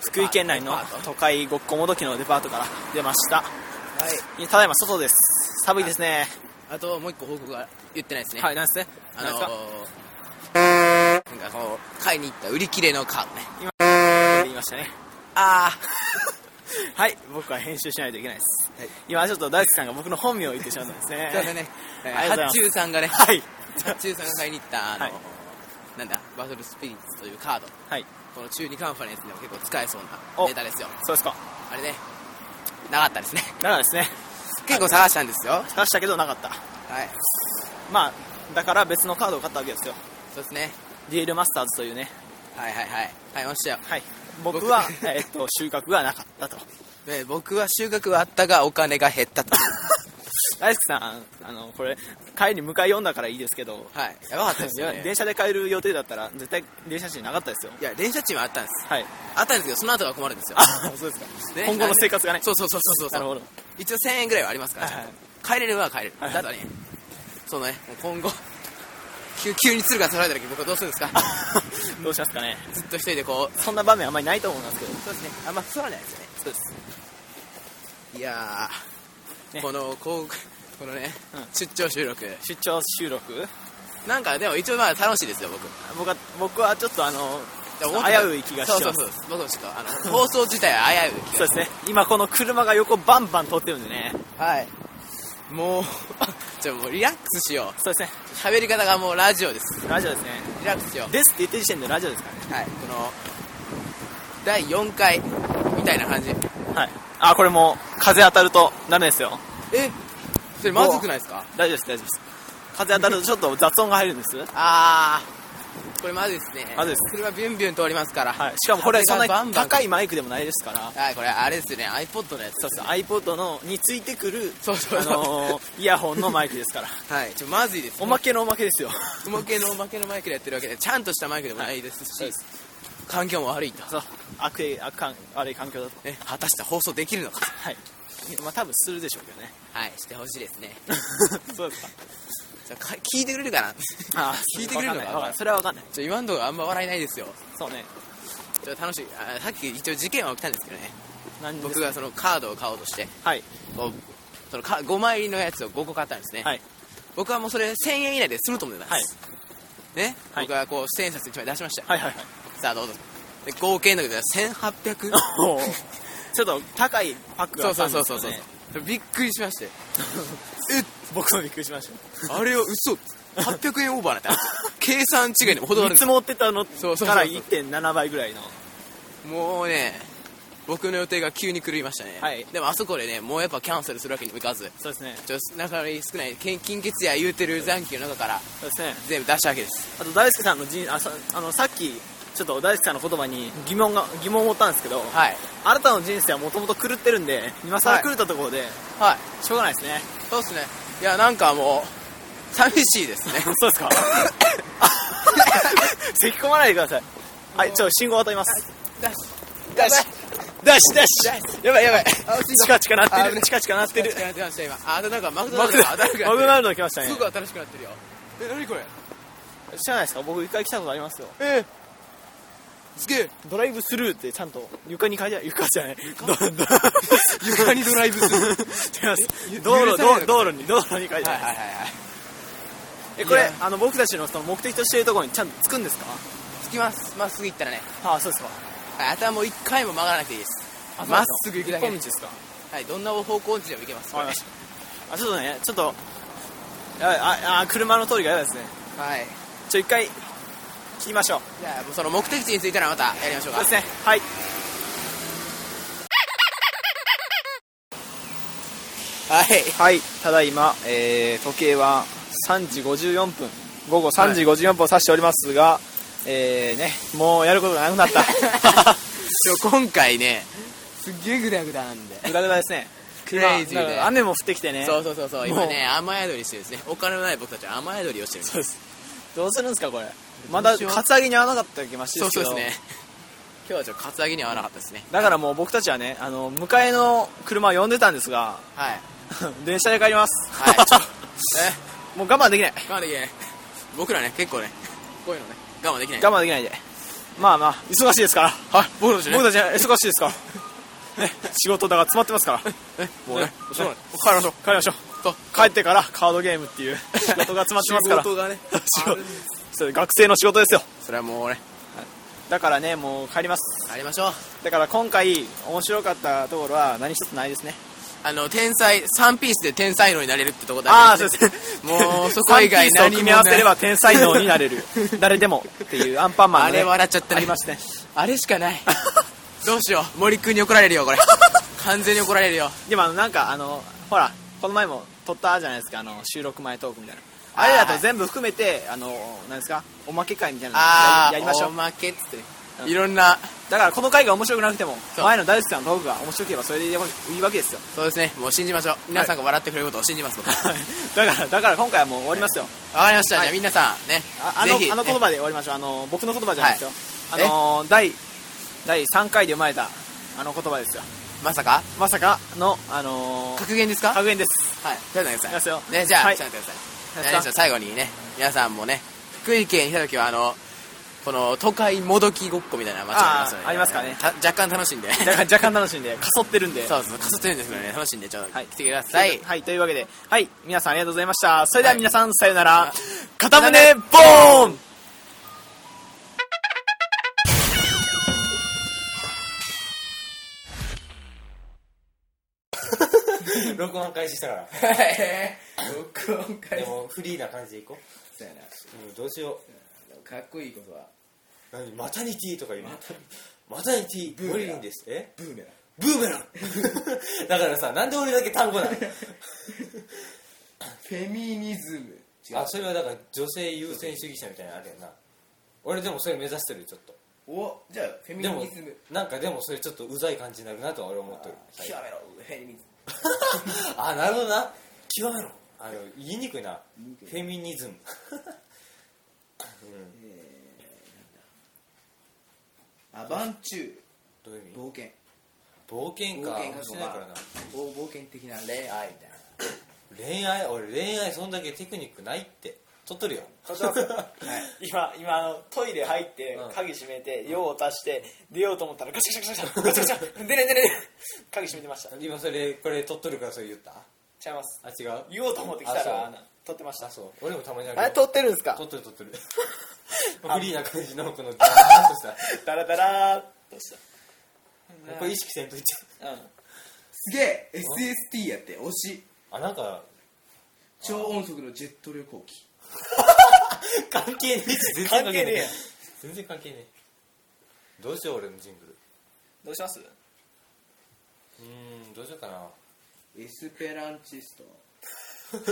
福井県内の都会ごっこもどきのデパートから出ました。はい。ただいま外です。寒いですね。あともう一個報告が言ってないですね。はいなんですね？あのなんですか？ー、なんかこう買いに行った売り切れのカードねましたね。あ はい僕は編集しないといけないです、はい。今ちょっと大輔さんが僕の本名を言ってしまったんですね。あ そうだね。ありがとうございます。発注さんがね。はい。発注さんが買いに行ったあの、はい。なんだバトルスピリッツというカード。はい。この中二カンファレンスでも結構使えそうお。なネタですよ。そうですか。あれね。なかったですね。だからですね。結構探したんですよ。探したけどなかった。はい。まあだから別のカードを買ったわけですよ。そうですね。デュエルマスターズというね。はいはいはい。買いましたよ。はい僕は、えっと収穫がなかったと。ね僕は収穫はあったがお金が減ったと。大輔さんあのこれ帰り迎え読んだからいいですけどはい。やばかったですいよね。や 電車で帰る予定だったら絶対電車賃なかったですよ。いや電車賃はあったんですはい。あったんですけどその後が困るんですよ。あそうですか。ね今後の生活がね。そうそうそうそうそう。なるほど。一応1000円ぐらいはありますから、はいはい帰れるは帰れる、はいただねそのね。今後急急に鶴が取られた時僕はどうするんですか？どうしますかね。ずっと一人でこうそんな場面あんまりないと思いますけど。そうですね。あんま座らないですよね。そうです。いやー、ね。このこうこのね、うん。出張収録。出張収録？なんかでも一応まあ楽しいですよ僕。僕は僕はちょっとあの危うい気がします。そうそうそう。僕もちょっとあの放送自体は危うい気がそうですね。今この車が横バンバン通ってるんでね。はいもうじゃ あもうリラックスしよそうですね。う喋り方がもうラジオです。ラジオですね。リラックスしよですって言ってる時点でラジオですかうはいこの第4回みたいな感じ。らねはい。あこれもう風当たるとダメですよ。えそれまずくないですか？大丈夫です大丈夫です。風当たるとちょっと雑音が入るんです。あーこれまずいですね。まずいです。車ビュンビュン通りますから。はい。しかもこれそんなに高いマイクでもないですから。はいこれあれですよね。iPod のやつそうそう。iPod のについてくるそうそう。あのーイヤホンのマイクですから。はい。ちょまずいですおまけのおまけですよ。おまけのおまけのマイクでやってるわけでちゃんとしたマイクでもないですし、そうです環境も悪いと、そう。悪い悪環悪い環境だと。ね、果たして放送できるのかはい。まあ多分するでしょうけどね。はいしてほしいですね。そうですかじゃ聞いてくれるかな？あ 聞いてくれるのかわかそれは分かんない。ちょ今のところあんま笑いないですよ。そうね。ちょっと楽しい。あさっき一応事件は起きたんですけどね。僕がそのカードを買おうとして。はい。そのか5枚入りのやつを5個買ったんですね、はい。僕はもうそれ1000円以内で済むと思ってます、はい。ね、はい。僕はこう1000円札1枚出しました。よ、はいはいはい。さあどうぞ。で合計の時で1800おー。ちょっと高いパックがそうあったんですよそうそうそうそう、ねびっくりしまして。僕もびっくりしました。あれを嘘。800円オーバーなんて計算違いでも程がある見積もってたのそうそうそうから1.7倍ぐらいの。もうね僕の予定が急に狂いましたね、はい。でもあそこでねもうやっぱキャンセルするわけにもいかず。そうですね。ちょっと中に少ない金金欠や言うてる残機の中からそうですね。全部出したわけです。あと大輔さんの人あさあのさっきちょっと大輔さんの言葉に疑問が疑問を持ったんですけど、はい。あなたの人生はもともと狂ってるんで今更はい。狂ったところで、はい。しょうがないですね。そうっすね。いやなんかもう寂しいですね。そうですか？咳込まないでください。はいちょ信号渡ります。ダッシダッシュ。ダッシュダッシュ。やばいやばい。チカチカなってるチカチカなってる。やってました今。あとなんかマクドナルド来ましたね。すぐ新しくなってるよ。え何これ？知らないですか？僕一回来たことありますよ。えすげえドライブスルーってちゃんと床に書いてある床じゃない。どど 床にドライブする違います。道路道道路に道路に書いてある、はいはいえこれあの僕たちのその目的としているところにちゃんと着くんですか？着きます。まっすぐ行ったらね。ああそうですか。はいあとはもう一回も曲がらなくていいです。あまっすぐ行くだけで。すか？はいどんな方向音痴でも行けます。あちょっとね。ちょっとああ車の通りが嫌ですね。はい。ちょ一回切りましょう。じゃあその目的地に着いたらまたやりましょうか。そうですね。はい。はい。はい。ただいま、えー時計は3時54分。午後3時54分を指しておりますが、えーねもうやることがなくなった。今回ねすっげえグダグダなんで。グダグダですね。クレイジーで。今だから雨も降ってきてね。そうそうそうそう。もう。今ね雨宿りしてるんですね。お金のない僕たちは雨宿りをしてるんです。どうするんですかこれまだカツアゲに合わなかったらけましそうですけど。そうですね。今日はちょっとカツアゲには合わなかったですね。だからもう僕たちはねあの迎えの車を呼んでたんですがはい。電車で帰ります。はい。もう我慢できない。我慢できない。僕らね結構ねこういうのね我慢できない。我慢できないで。まあまあ忙しいですから。はい僕たちね。僕たちは忙しいですから。ね仕事だが詰まってますから。えもうね。そう帰りましょう。帰りましょう。と。帰ってからカードゲームっていう仕事が詰まってますから。仕事がね。仕事それ学生の仕事ですよ。それはもうねだからねもう帰ります。ありましょう。だから今回面白かったところは何一つないですね。あの天才3ピースで天才能になれるってとこだけああそうです。ねもうそこ以外3ピースを何も組み合わせれば天才能になれる。誰でもっていうアンパンマンの、ね、あれ笑っちゃったね。ありましたね。あれしかない。どうしよう。森君に怒られるよこれ。完全に怒られるよ。でもあのなんかあのほらこの前も撮ったじゃないですか。あの収録前トークみたいなあれだと全部含めてあのなんですか？おまけ会みたいなのああややりましょう。おまけっつって。うん。いろんな。だからこの回が面白くなくても前の大好きさんのトークが面白ければそれでいいわけですよ。そうですね。もう信じましょう。皆さんが笑ってくれることを信じます僕。わ かだからだから今回はもう終わりますよ。りました、はい。じゃあ皆さんねああのあの言葉で終わりましょう。あの僕の言葉じゃないですよ、はい。あの第第3回で生まれたあの言葉ですよ。まさか？まさかのあのー格言ですか？格言です。はい。ちょっと待ってくだい。きますよ。さいねじゃあ、はい。ちょっと待ってください最後にね皆さんもね福井県に来た時はあのこの都会もどきごっこみたいな街がありますのでありますかね。た若干楽しんで。若干楽しんで。かそってるんで。そうそうかすってるんですけどね。楽しんでちょっとはい。来てください、はい、というわけで、はい、皆さんありがとうございました。それでははい皆さん、さよなら。あ。片胸ボーン 録音開始したから。録音会でもフリーな感じでいこそうやな。う、うん、どうしよかっこいいことは。う何？マタニティとか言うの？マタニティブーメランです。え？ブーメラン。ブーメラン。だからさなんで俺だけ単語なのフェミニズム。あそれはだから女性優先主義者みたいなのあるよな。俺でもそれ目指してるちょっと。おじゃあフェミニズム。なんかでもそれちょっとうざい感じになるなとは俺思ってる。極めろフェミニズムあなるほどな。極めろ。あの言いにくいな。フェミニズム。アバンチュー。どういう意味？冒険。冒険か。冒険してないからな。冒冒険的な恋愛みたいな。恋愛？俺恋愛そんだけテクニックないって取っとるよ。今、今、あの、トイレ入ってうん、鍵閉めて、用を足して、出ようと思ったら、ガチャガチャガチャガチャガチャ、出れ出れ鍵閉めてました。違い今それこれ取っとるからそれ言った？ます。あ違う？言おうと思って来たら、撮ってました。あ。そう。俺もたまにある。あれ、撮ってるんですか？取っとる取っとる。フリーな感じのこのダーンとした。ダラダラーっとした。これ意識せんといて。うん。すげえ SST やって推し。あなんか超音速のジェット旅行機 関係ねえし全然関係ねえ。全然関係ねえ。どうしよう俺のジングル。どうします？うーんどうしようかな。エスペランチスト。S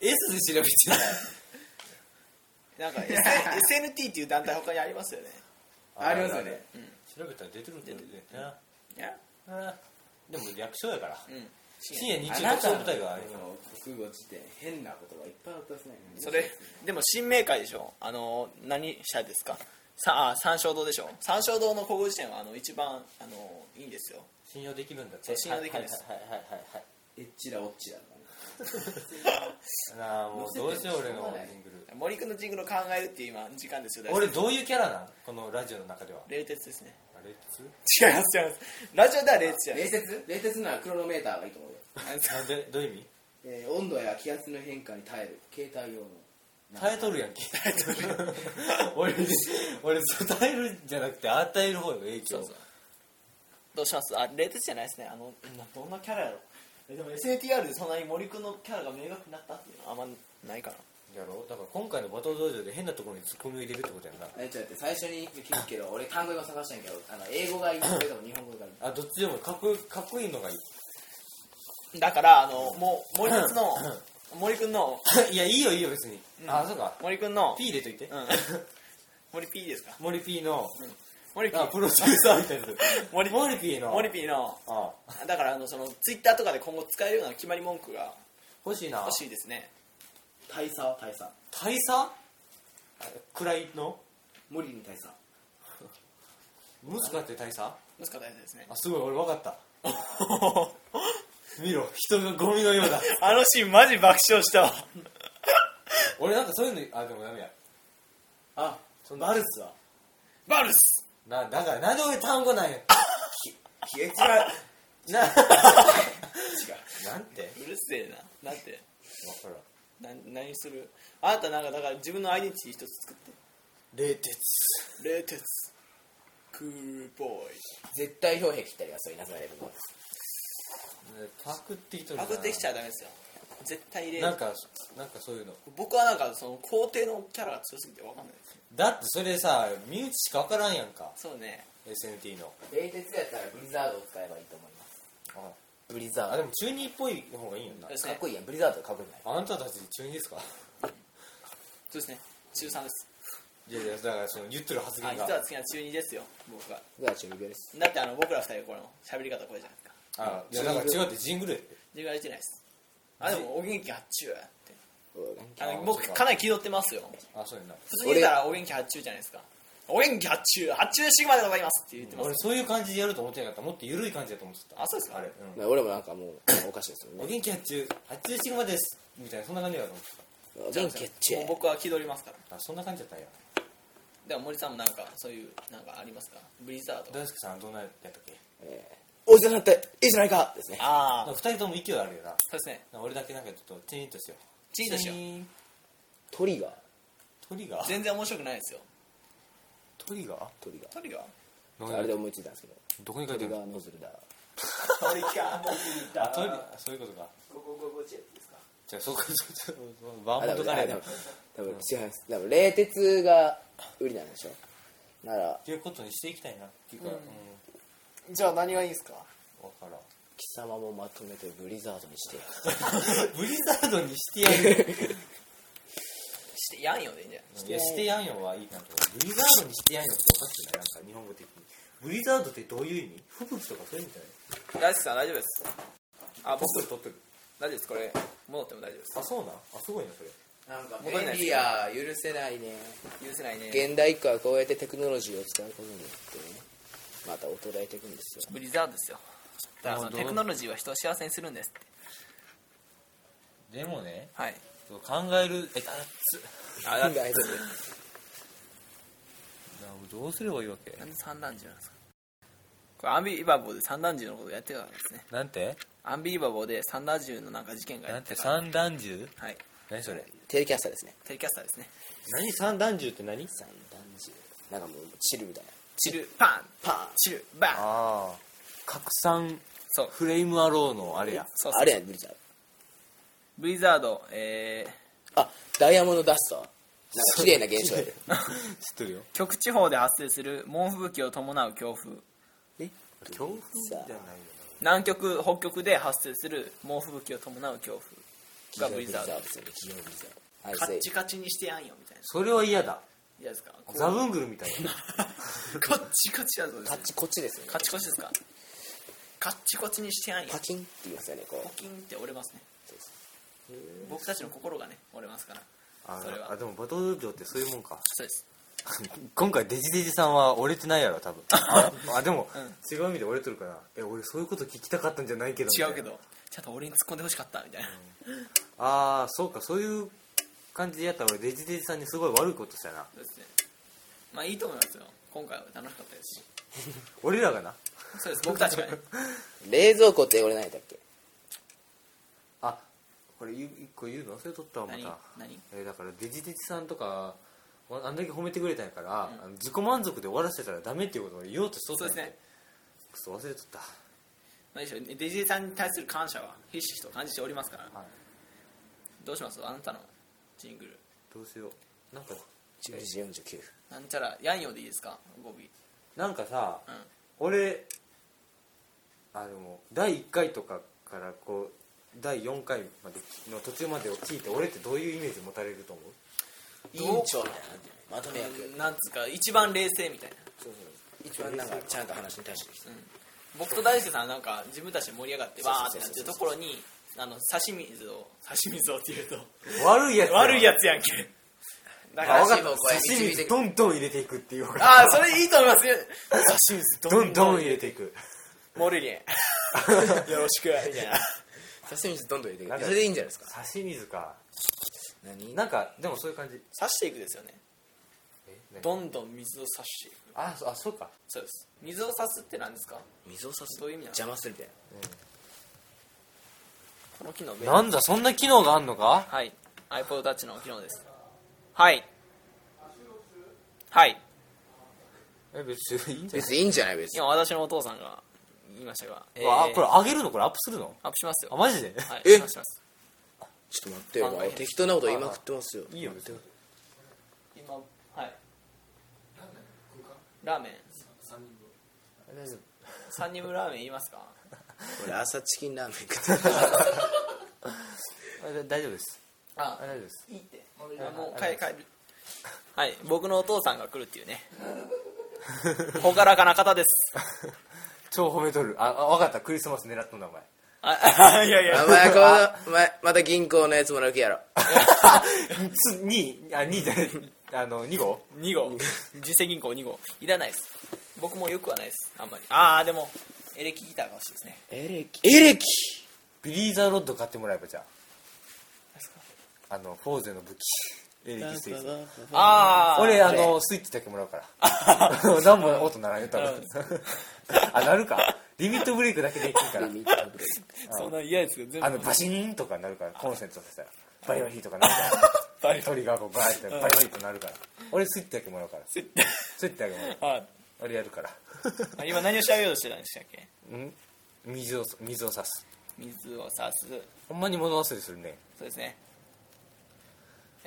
で調べてない。なんか、S、SNT っていう団体他にありますよね。ありますよね。調べたら出てるんだよね。いや、あでも略称やから。うん。深夜日中特捜部隊があるよ国語辞典変な言葉いっぱい出せないそれでも新明会でしょ。あの何社ですか？さあ三勝堂でしょ。三勝堂の国語辞典はあの一番あのいいんですよ。信用できるんだって信用できるんです。はいはいはいはい。はいエッチラオッチラな あもうどうしよう俺のジングル。森君のジングルを考えるっていう今時間ですよ。大俺どういうキャラなん？このラジオの中では。冷徹ですねあれつ違います違います。ラジオでは冷徹じゃない。冷徹冷徹ならクロノメーターがいいと思うよ、なんで？どういう意味？えー温度や気圧の変化に耐える携帯用の。耐えとるやんけ。俺俺そう耐えるんじゃなくて与える方よ影響。そうそう。どうします？あ冷徹じゃないですね。あのなどんなキャラやろ。えでも SNTR でそんなに森君のキャラが明確になったっていうのはあんまないかなやろだから今回のバトル道場で変なところにツッコミを入れるってことやんな。えちょっと待って最初に聞くけど俺単語今探したんやけどあの英語がいいそれとも日本語がいい。あどっちでもかっこいいかっこいいのがいい。だからあのもう森君の森君の。いやいいよいいよ別に、うん。あそうか。森君の。P 入れといて、うん。森 P ですか？森 P の、森 P あプロデューサーみたいな 森森 P の。森 P の。あ。だからあのそのツイッターとかで今後使えるような決まり文句が欲しいな。欲しいですね大佐？は大佐。大佐？位の？森に大佐。ムスカって大佐？あ難しいですね。すごい俺分かった。見ろ人がゴミのようだ。あのシーンマジ爆笑したわ。俺なんかそういうのあでもダメや。あそのバルスはバルス。なだからなんで俺単語なんや。消えちまう。ななんて？うるせえな。なんて？分からんな何する？あなたなんかだから自分のアイデンティティ一つ作って。冷徹。冷徹。クールボーイ。絶対標壁切ったりはそういうなくなれるのパクっていとるパクってきちゃダメですよ。絶対入れなんかなんかそういうの。僕はなんかその皇帝のキャラが強すぎて分かんないです。だってそれさ身内しか分からんやんか。そうね。SNT の。冷徹やったらブリザードを使えばいいと思います。あブリザー。あでも中二っぽい方がいいよな。ですねかっこいいやん。ブリザードかっこいいない。あなたたち中二ですか？そうですね。中3です。いやいやだからその言ってる発あ言が。実は次は中2ですよ。僕は。僕は中二病です。だってあの僕ら二人この喋り方これじゃないですか。あいやだから違うってジングルや。って自分は言ってないですあでもお元気発注やって。あのあ僕そうかかなり気取ってますよ。あそうやな。普通に言ったらお元気発注じゃないですかお元気発注発注シグマでございますって言ってます。俺そういう感じでやると思ってなかった。もっと緩い感じだと思ってた。あそうですか。あれ、まあ俺もなんかもうおかしいですよおね元気発注発注シグマですみたいなそんな感じだと思って元気っちもう僕は気取りますから。たあそんな感じだったんや。では森さんもなんかそういうなんかありますか？ブリザード。大輔さんどんなやったっけ？おじさんだっていいじゃないか。ですね。ああ二人とも勢いあるよな。そうですね。俺だけなんかちょっとチーンとしよう。チーンとしよう。トリガー？トリガー？全然面白くないですよトリガー？トリガトリガー？ーあれで思いついたんですけど。どこに書いてるトリガーノズルだ。トリガーもあトリそういうことか。ここここちですか？じゃあそこそこバあでーモントカレー多分違います。多分冷徹が売りなんでしょ？なら。っていうことにしていきたいなっていうかうん。じゃあ何がいいですか？分からん。貴様もまとめてブリザードにして ブリザードにしてやるしてやんよでいいんじゃないいやしてやんよはいいなと。ブリザードにしてやんよっておかしくない？なんか日本語的に。ブリザードってどういう意味？吹雪とかそういう意味じゃない？大輔さん大丈夫です。あ僕取ってる。大丈夫です。これ戻っても大丈夫です。あそうなん？あすごいなそれ。なんか戻れない便利や許せないね。許せないね。現代一家はこうやってテクノロジーを使うことによってねまた衰えていくんですよ。ブリザードですよ。だからテクノロジーは人を幸せにするんですって。でもねはいそう考えるえあつあだって大丈夫どうすればいいわけ？なんで三段銃なんですか？これアンビリバボーで三段銃のことやってたんですね。なんて？アンビリバボーで三段銃のなんか事件がなんやっててた三段銃はい。何それ？テレキャスターですね。テレキャスターですね。何？三段銃って何？三段銃なんかもうチルみたいな。チルパン。パーン。チルバン。ああ拡散そう。フレームアローのあれや。そうそうあれやんブリザードブリザードえあダイヤモンドダスト。なんか綺麗な現象やる 知ってるよ。ー、極地方で発生する猛吹雪を伴う強風。え？強風じゃないよ南極北極で発生する猛吹雪を伴う強風。がブリザードですよね企業ブリザードはいカッチカチにしてやんよみたいな。それは嫌だ。嫌ですか？こう。ザブングルみたい。な カッチカチやぞですねカッチコチですよね。カッチコチですか？カッチコチにしてやんよ。パキンって言いますよねこポキンって折れますね僕たちの心がね折れますから。あそれは。あでもバトル場ってそういうもんか。そうです。今回デジデジさんは折れてないやろ多分。ああでも、うん。違う意味で折れてるからえ俺そういうこと聞きたかったんじゃないけど違うけど。ちゃんと俺に突っ込んでほしかったみたいな、ああそうかそういう感じでやったら俺デジデジさんにすごい悪いことしたな。そうですね。まあいいと思いますよ。今回は楽しかったですし。俺らがな。そうです。僕たちがね。冷蔵庫って俺何やったっけ？あこれ一個言うの？忘れとったわま何た。何？えーだからデジデジさんとかあんだけ褒めてくれたんやから、あの自己満足で終わらせたらダメっていうことを言おうとしとったんやそうですね。くそ忘れとった。何でしょう？デジデジさんに対する感謝はひしひしと感じておりますから。はい。どうします？あなたのジングル。どうしよう。なんか10時49なんちゃらヤンヨでいいですか？語尾なんかさ、うん。俺あでも第1回とかからこう第4回までの途中までを聞いて俺ってどういうイメージ持たれると思う？委員長みたいなまとめ役なんつうか一番冷静みたいな、そうそう。一番なんかちゃんと話に対してきて。うん、僕と大輔さんはなんか自分たちで盛り上がってわーってなってるところにあの差し水を差し水をっていうと悪いやつ悪いやつやんけ。だから刺身どんどん入れていくっていうよああそれいいと思います。よ差し水どんどん入れていく。モルリエ。ン よろしくみたいな刺身水どんどん入れてなんかそれでいいんじゃないですか。差し水か。何？なんかでもそういう感じ。刺していくですよね。どんどん水を差していく。あそあそうか。そうです。水を差すって何ですか？水を差す。どういう意味なの？邪魔するみたいな。この機能なんだそんな機能があんのか？はい。iPod Touch の機能です。はい。はい。え別にいいんじゃない？別にいいんじゃない？別に。今私のお父さんが言いましたが、えー。あこれ上げるの？これアップするの？アップしますよ。あマジで？はいえ？しますします。ちょっと待ってよあの適当なこと言いまくってますよ。いいよ今はい。ラーメン3人分。ラーメン言いますか？俺朝チキンラーメン食ってあ大丈夫です。ああ大丈夫です。いいって。もう帰帰る。はい僕のお父さんが来るっていうね。朗らかな方です超褒めとる。ああ分かった。クリスマス狙っとんだお前。あいやいや。お前このお前また銀行のやつもらう気やろ。つ2あ2じゃない。あの2号？2号。実践銀行2号。いらないです。僕もよくはないです。あんまり。ああでもエレキギターが欲しいですね。エレキ。エレキ？ビリー・ザ・ロッド買ってもらえばじゃあ。あのフォーゼの武器エレキスイッチああ俺あのスイッチだけもらうから。何も音ならんよ多分。あな るか。リミットブレイクだけできるから。そんな嫌ですよ全部。あのバシーンとかなるからコンセントさせたらバリバリとかなるから。バリト。リガーこうバーってバリバリとなるから。俺スイッチだけもらうから。スイッチ。だけもらう。あ俺やるから。あ今何を調べようとしてたんでしたっけ？うん？水を水を差す。水を差す。そうほんまに物忘れするね。ですね、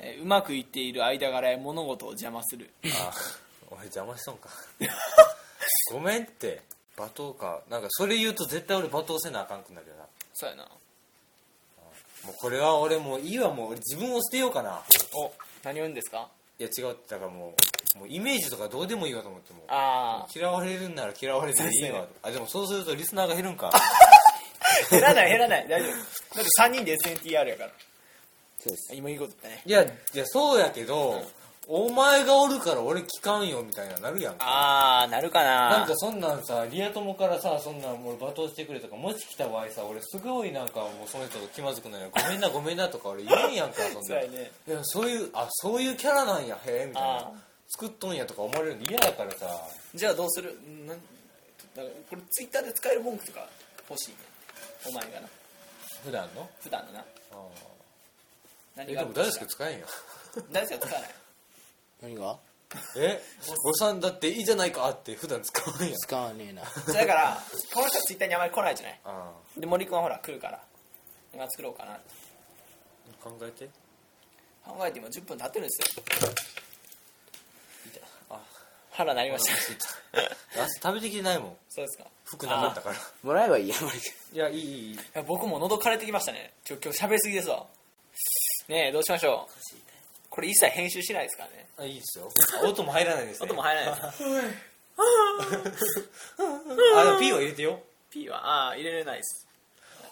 えーうまくいっている間柄や物事を邪魔する。あ俺邪魔しとんか。ごめんって罵倒か。なんかそれ言うと絶対俺罵倒せなあかんくなるよな。そうやな。もうこれは俺もういいわもう俺自分を捨てようかな。お何を言うんですか？いや違うだからもうもうイメージとかどうでもいいわと思っても。うあ嫌われるんなら嫌われていいわ。あでもそうするとリスナーが減るんか。あ 減らない減らない。大丈夫。だって3人で SNTR やからそうです。今いいことね。いやいやそうやけど、お前がおるから俺聞かんよみたいななるやんか。ああなるかな。なんかそんなんさリア友からさそんなんもう罵倒してくれとかもし来た場合さ俺すごいなんかもうその人と気まずくなるごめんなごめんなとか俺言えんやんかそんなね。いやそういうあそういうキャラなんやへえみたいあな作っとんやとか思われるの嫌やからさ。じゃあどうする？んなんだからこれツイッターで使える文句とか欲しいね。お前がな。普段の？普段のな。あ何えでも大輔使えんや。大輔は使わない？何が？え誤算だっていいじゃないかって普段使わんやん。使わねえな。そうだからこの人はツイッターにあまり来ないじゃない？あで森君はほら来るから今作ろうかな。ってあ考えて。考えて今10分経ってるんですよ。あ腹なりました。朝食べてきてないもん。そうですか。服なかったから。もらえばいいや森君いやいいいい。いいいや僕も喉枯れてきましたね。ちょ今日喋りすぎですわねえどうしましょう。これ一切編集しないですからね。あいいですよ。あ音も入らないですね。音も入らないです。あでも P は入れてよ。P はああ入れれないです。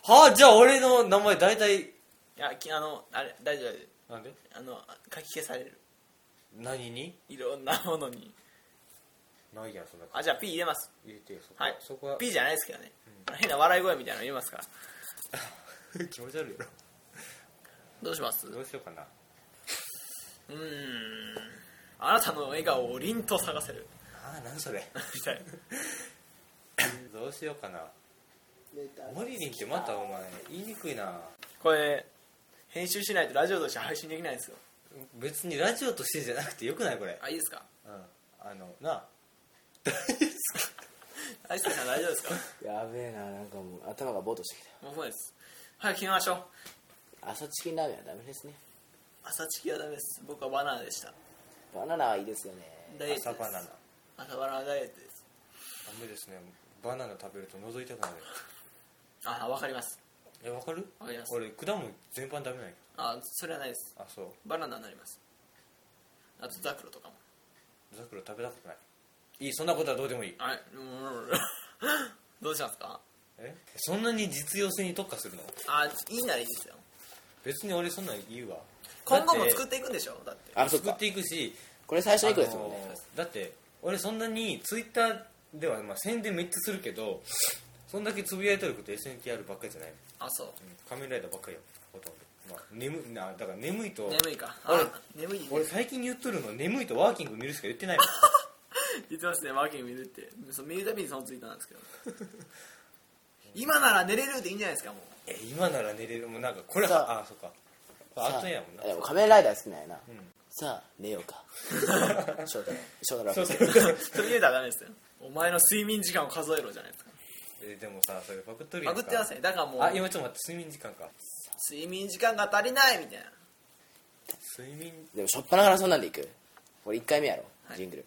はあじゃあ俺の名前大体。いやきあのあれ大丈夫なんで？あの書き消される。何に？いろんなものに。ないやんそんなあじゃあ P 入れます。入れてよ。そこはい。そこは。P じゃないですけどね、変な笑い声みたいなの入れますから。気持ち悪いやろどうします？うどうしようかな。ーん。あなたの笑顔を凛と探せる。ああ何それ。みたい。などうしようかな。モリリンってまたお前。言いにくいな。これ編集しないとラジオとして配信できないんですよ。別にラジオとしてじゃなくてよくない？これ。あいいですか？うん。あのな 大輔さん大丈夫で すか？やべえななんかもう頭がボーっとしてきた。もうそうです。早く決めましょう朝チキンラーメンはダメですね。朝チキはダメです。僕はバナナでした。バナナはいいですよね。ダイエットです。朝バナナ。朝バナナダイエットです。ダメですね。バナナ食べると覗いたくなる。あわかります。えわかる？わかります。俺果物全般ダメないあそれはないです。あそう。バナナになります。あとザクロとかも。ザクロ食べたことない。いいそんなことはどうでもいい。はい。うん。どうしますか？えそんなに実用性に特化するの？あいいならいいですよ別に俺そんなん言うわ。今後もだ作っていくんでしょ？だって。作っあそっか。ていくしこれ最初に行くですもんあね。のー。だって俺そんなにツイッターではまあ宣伝めっちゃするけどそんだけつぶやいとること SNTR ばっかりじゃない、うん、あそう。仮面ライダーばっかりよ。ほとんど、まあ、眠なだから眠いと眠いか。俺あ眠い俺最近言っとるの眠いとワーキング見るしか言ってないもん。言ってますねワーキング見るって。そう見るたびにそのツイートなんですけど 今なら寝れるでいいんじゃないですかもう。え今なら寝れる。もうなんかこれさあ。あそっか。あ。とやもんな。でも仮面ライダー好きなんやな、ん。さあ寝ようか。翔太郎。翔太郎。そうそうそれ言うたらダメですよ。お前の睡眠時間を数えろじゃないですか。えでもさそれパクっとるやんか。パクってますねだからもうあ今ちょっと待って睡眠時間か。睡眠時間が足りないみたいな。睡眠。でもしょっぱなからそんなんでいく？これ1回目やろ、はいジングル。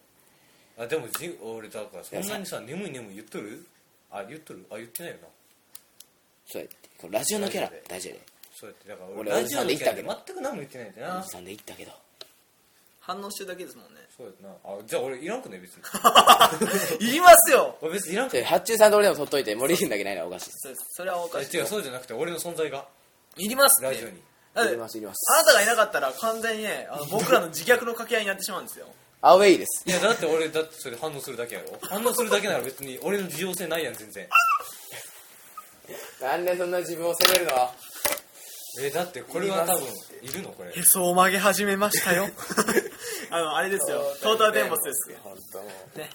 あでもじ俺だからそんなにさ。眠い眠い言っとる？あ言っとる？あ言ってないよな。そうやって。これラジオのキャラ大事やで。そうやってだから俺ラジオ全く何も言ってないんだよな。おじさんで言ったけど。反応してるだけですもんね。そうやな。あじゃあ俺いらんくない？別に。いりますよ。俺別にいらんくない。で発注さんと俺でも取っといて森林だけないのはおかしいそそれはおかしい。え違うそうじゃなくて俺の存在が。いりますってラジオに。だっていりますいります。あなたがいなかったら完全にねあの僕らの自虐の掛け合いになってしまうんですよアウェイです。いやだって俺だってそれ反応するだけやろ。反応するだけなら別に俺の事情性ないやん全然。なんでそんな自分を責めるの？えだってこれは多分いるのこれ。へそを曲げ始めましたよ。あのあれですよ。トータルテンボスですよ。本当もう。ね。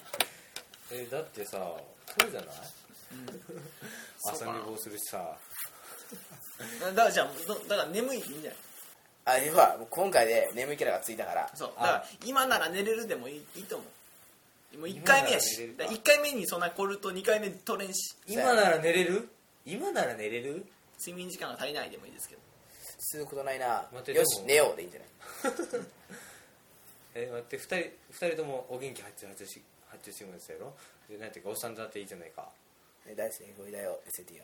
えだってさそうじゃない、朝寝坊するしさ。だか。らじゃあどだから眠いでいいんじゃない？あれはもう今回で眠いキャラがついたから。そう。だから今なら寝れるでもいいいいと思う。もう1回目やし今なら寝れる。か1回目にそんな来ると2回目取れんし今なら寝れる？今なら寝れる？睡眠時間が足りないでもいいですけど。することないな。待ってよしでも。寝ようでいいんじゃない？え待って2人二人ともお元気発注発注し発注してくださいやろ？でなんていうかおっさんだっていいじゃないか。え大好きこれだよ STR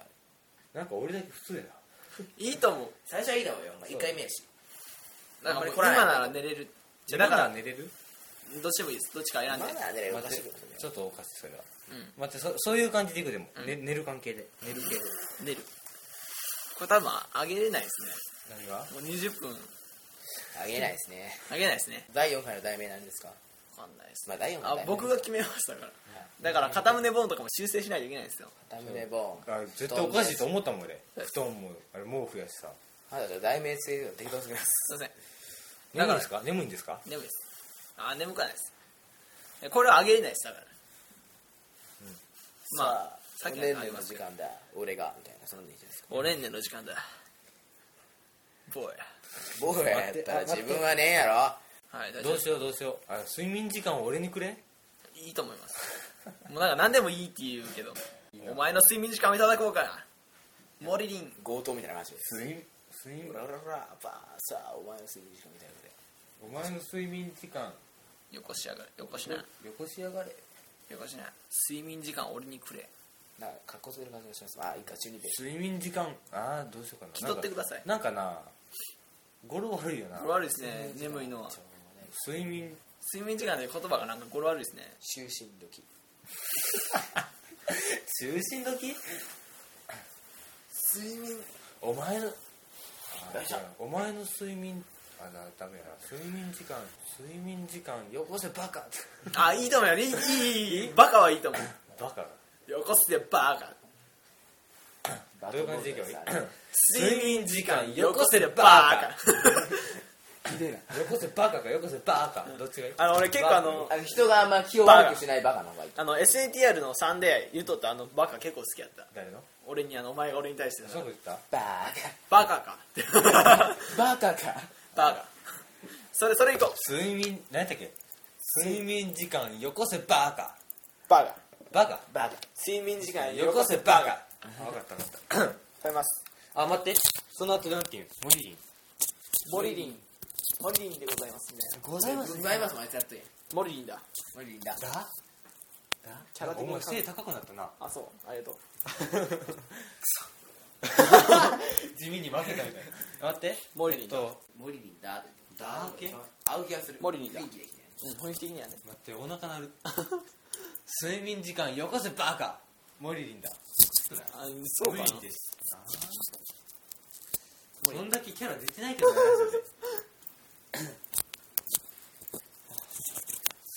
なんか俺だけ普通やな。いいと思う。最初はいいだろうよ。1回目やしだからもうあんまり来ない今なら寝れる。じゃあだから今なら寝れる？どっちでもいいです。どっちか選んで。まだ寝れる。おか待ってしいことねちょっとおかしいそれは、うん。待ってそそういう感じでいくでも、うん。ね、寝る関係で。寝る系で寝る。これ多分あげれないですね。何が？もう20分。あげないですね。あげないですね。第4回の題名なんですか？分かんないですまあ第4回あ僕が決めましたから。だから片胸ボーンとかも修正しないといけないんですよ。片胸ボーン。あ絶対おかしいと思ったもん俺。布団も。あれ毛布やしさあなた題名つけるの適当すぎます。すいません。眠いんですか？眠いんですか？眠いです。あ眠くはないです。えこれはあげれないですだから。まあさっきの時間だ。俺がみたいなそんなんでいいじゃないですか？おねんねの時間だ。ボーイ。僕がやったら自分はねえやろ。はいどうしようどうしよう。あ睡眠時間を俺にくれ？いいと思います。もうなんか何でもいいって言うけど。お前の睡眠時間をいただこうかな。モリリン強盗みたいな話です。睡睡眠。ラララバーさあお前の睡眠時間みたいなので。お前の睡眠時間。よこしやがれ。よこしな。よよこしやがれ。こしな。睡眠時間俺にくれ。なんか格好つける感じがします。あいいか中二病睡眠時間。ああどうしようかな。気取ってください。なんかなんかな。語呂悪いよな。語呂悪いですね。眠いのは。睡眠。睡眠時間で言葉がなんか語呂悪いですね。就寝時。就寝時？睡眠。お前のお前の睡眠あなダメやな。睡眠時間睡眠時間よこせバカあいいと思うよ。いいいい いい？バカはいいと思う。バカ？よこせバカ。どういう感じでいけばいい？睡眠時間よこせバひでえなよこせバカかよこせバカどっちがいい？カあの俺結構あのあの人があんま気を悪くしないバカの方がいい。あの SATR の3で言うとったあのバカ結構好きやった。誰の？俺にあのお前が俺に対してそういうことババカ。かってカバカか。バカ。それそれいこう。睡眠何やったっけ？睡眠時間よこせバカ。バカ。バカ？バカ。睡眠時間よこせバカ。分かった分かった。食べます。あ待って。その後なんていう？モリリンモリリンモリリンでございますね。ございますございますもやつやっとんやモリリンだ。無理だだ。だ？キャラ的にお前背高くなったな。あそう。ありがとう。地味に負けたみたいな。待って。モリリンだ、と。無理だだけ？合う気がする。モリリンだ雰囲気できてうん、雰囲気的にはね。待ってお腹鳴る。睡眠時間よこせバカ。モリリンだ。あそうかな。無理です。こんだけキャラ出てないけど な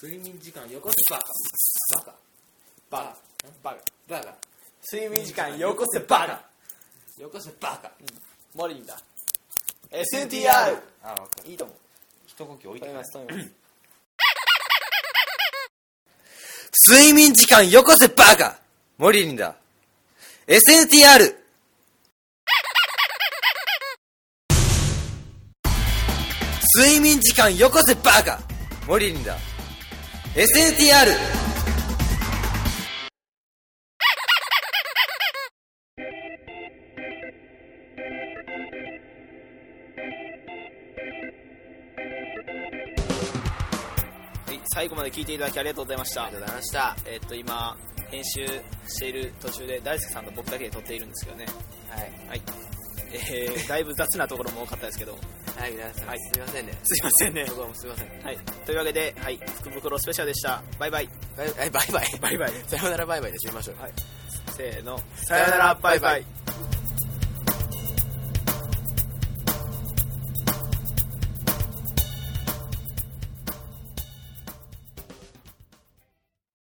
睡眠時間よこせバカ。バカバカ。バカ。バカ。睡眠時間よこせバカ。よこせバカ。モリリンだ。SNTR あ分かる。いいと思う。一呼吸置いてます止めます。睡眠時間よこせバカ。モリリンだ SNTR! 睡眠時間よこせバカ。モリリンだ SNTR! で聞いていただきありがとうございました。ありがとうございました。えっと今編集している途中で大輔さんと僕だけで撮っているんですけどね。はい、はい。えー、だいぶ雑なところも多かったですけど。はい皆さん、はい、すいませんね。すいませんね。どうもすいません、はい、というわけで、はい、福袋スペシャルでした。バイバイ。バイバイ。バイバイ。バイバイ。さよならバイバイで締めましょう、はい、せーの。さよなら。バイバイ。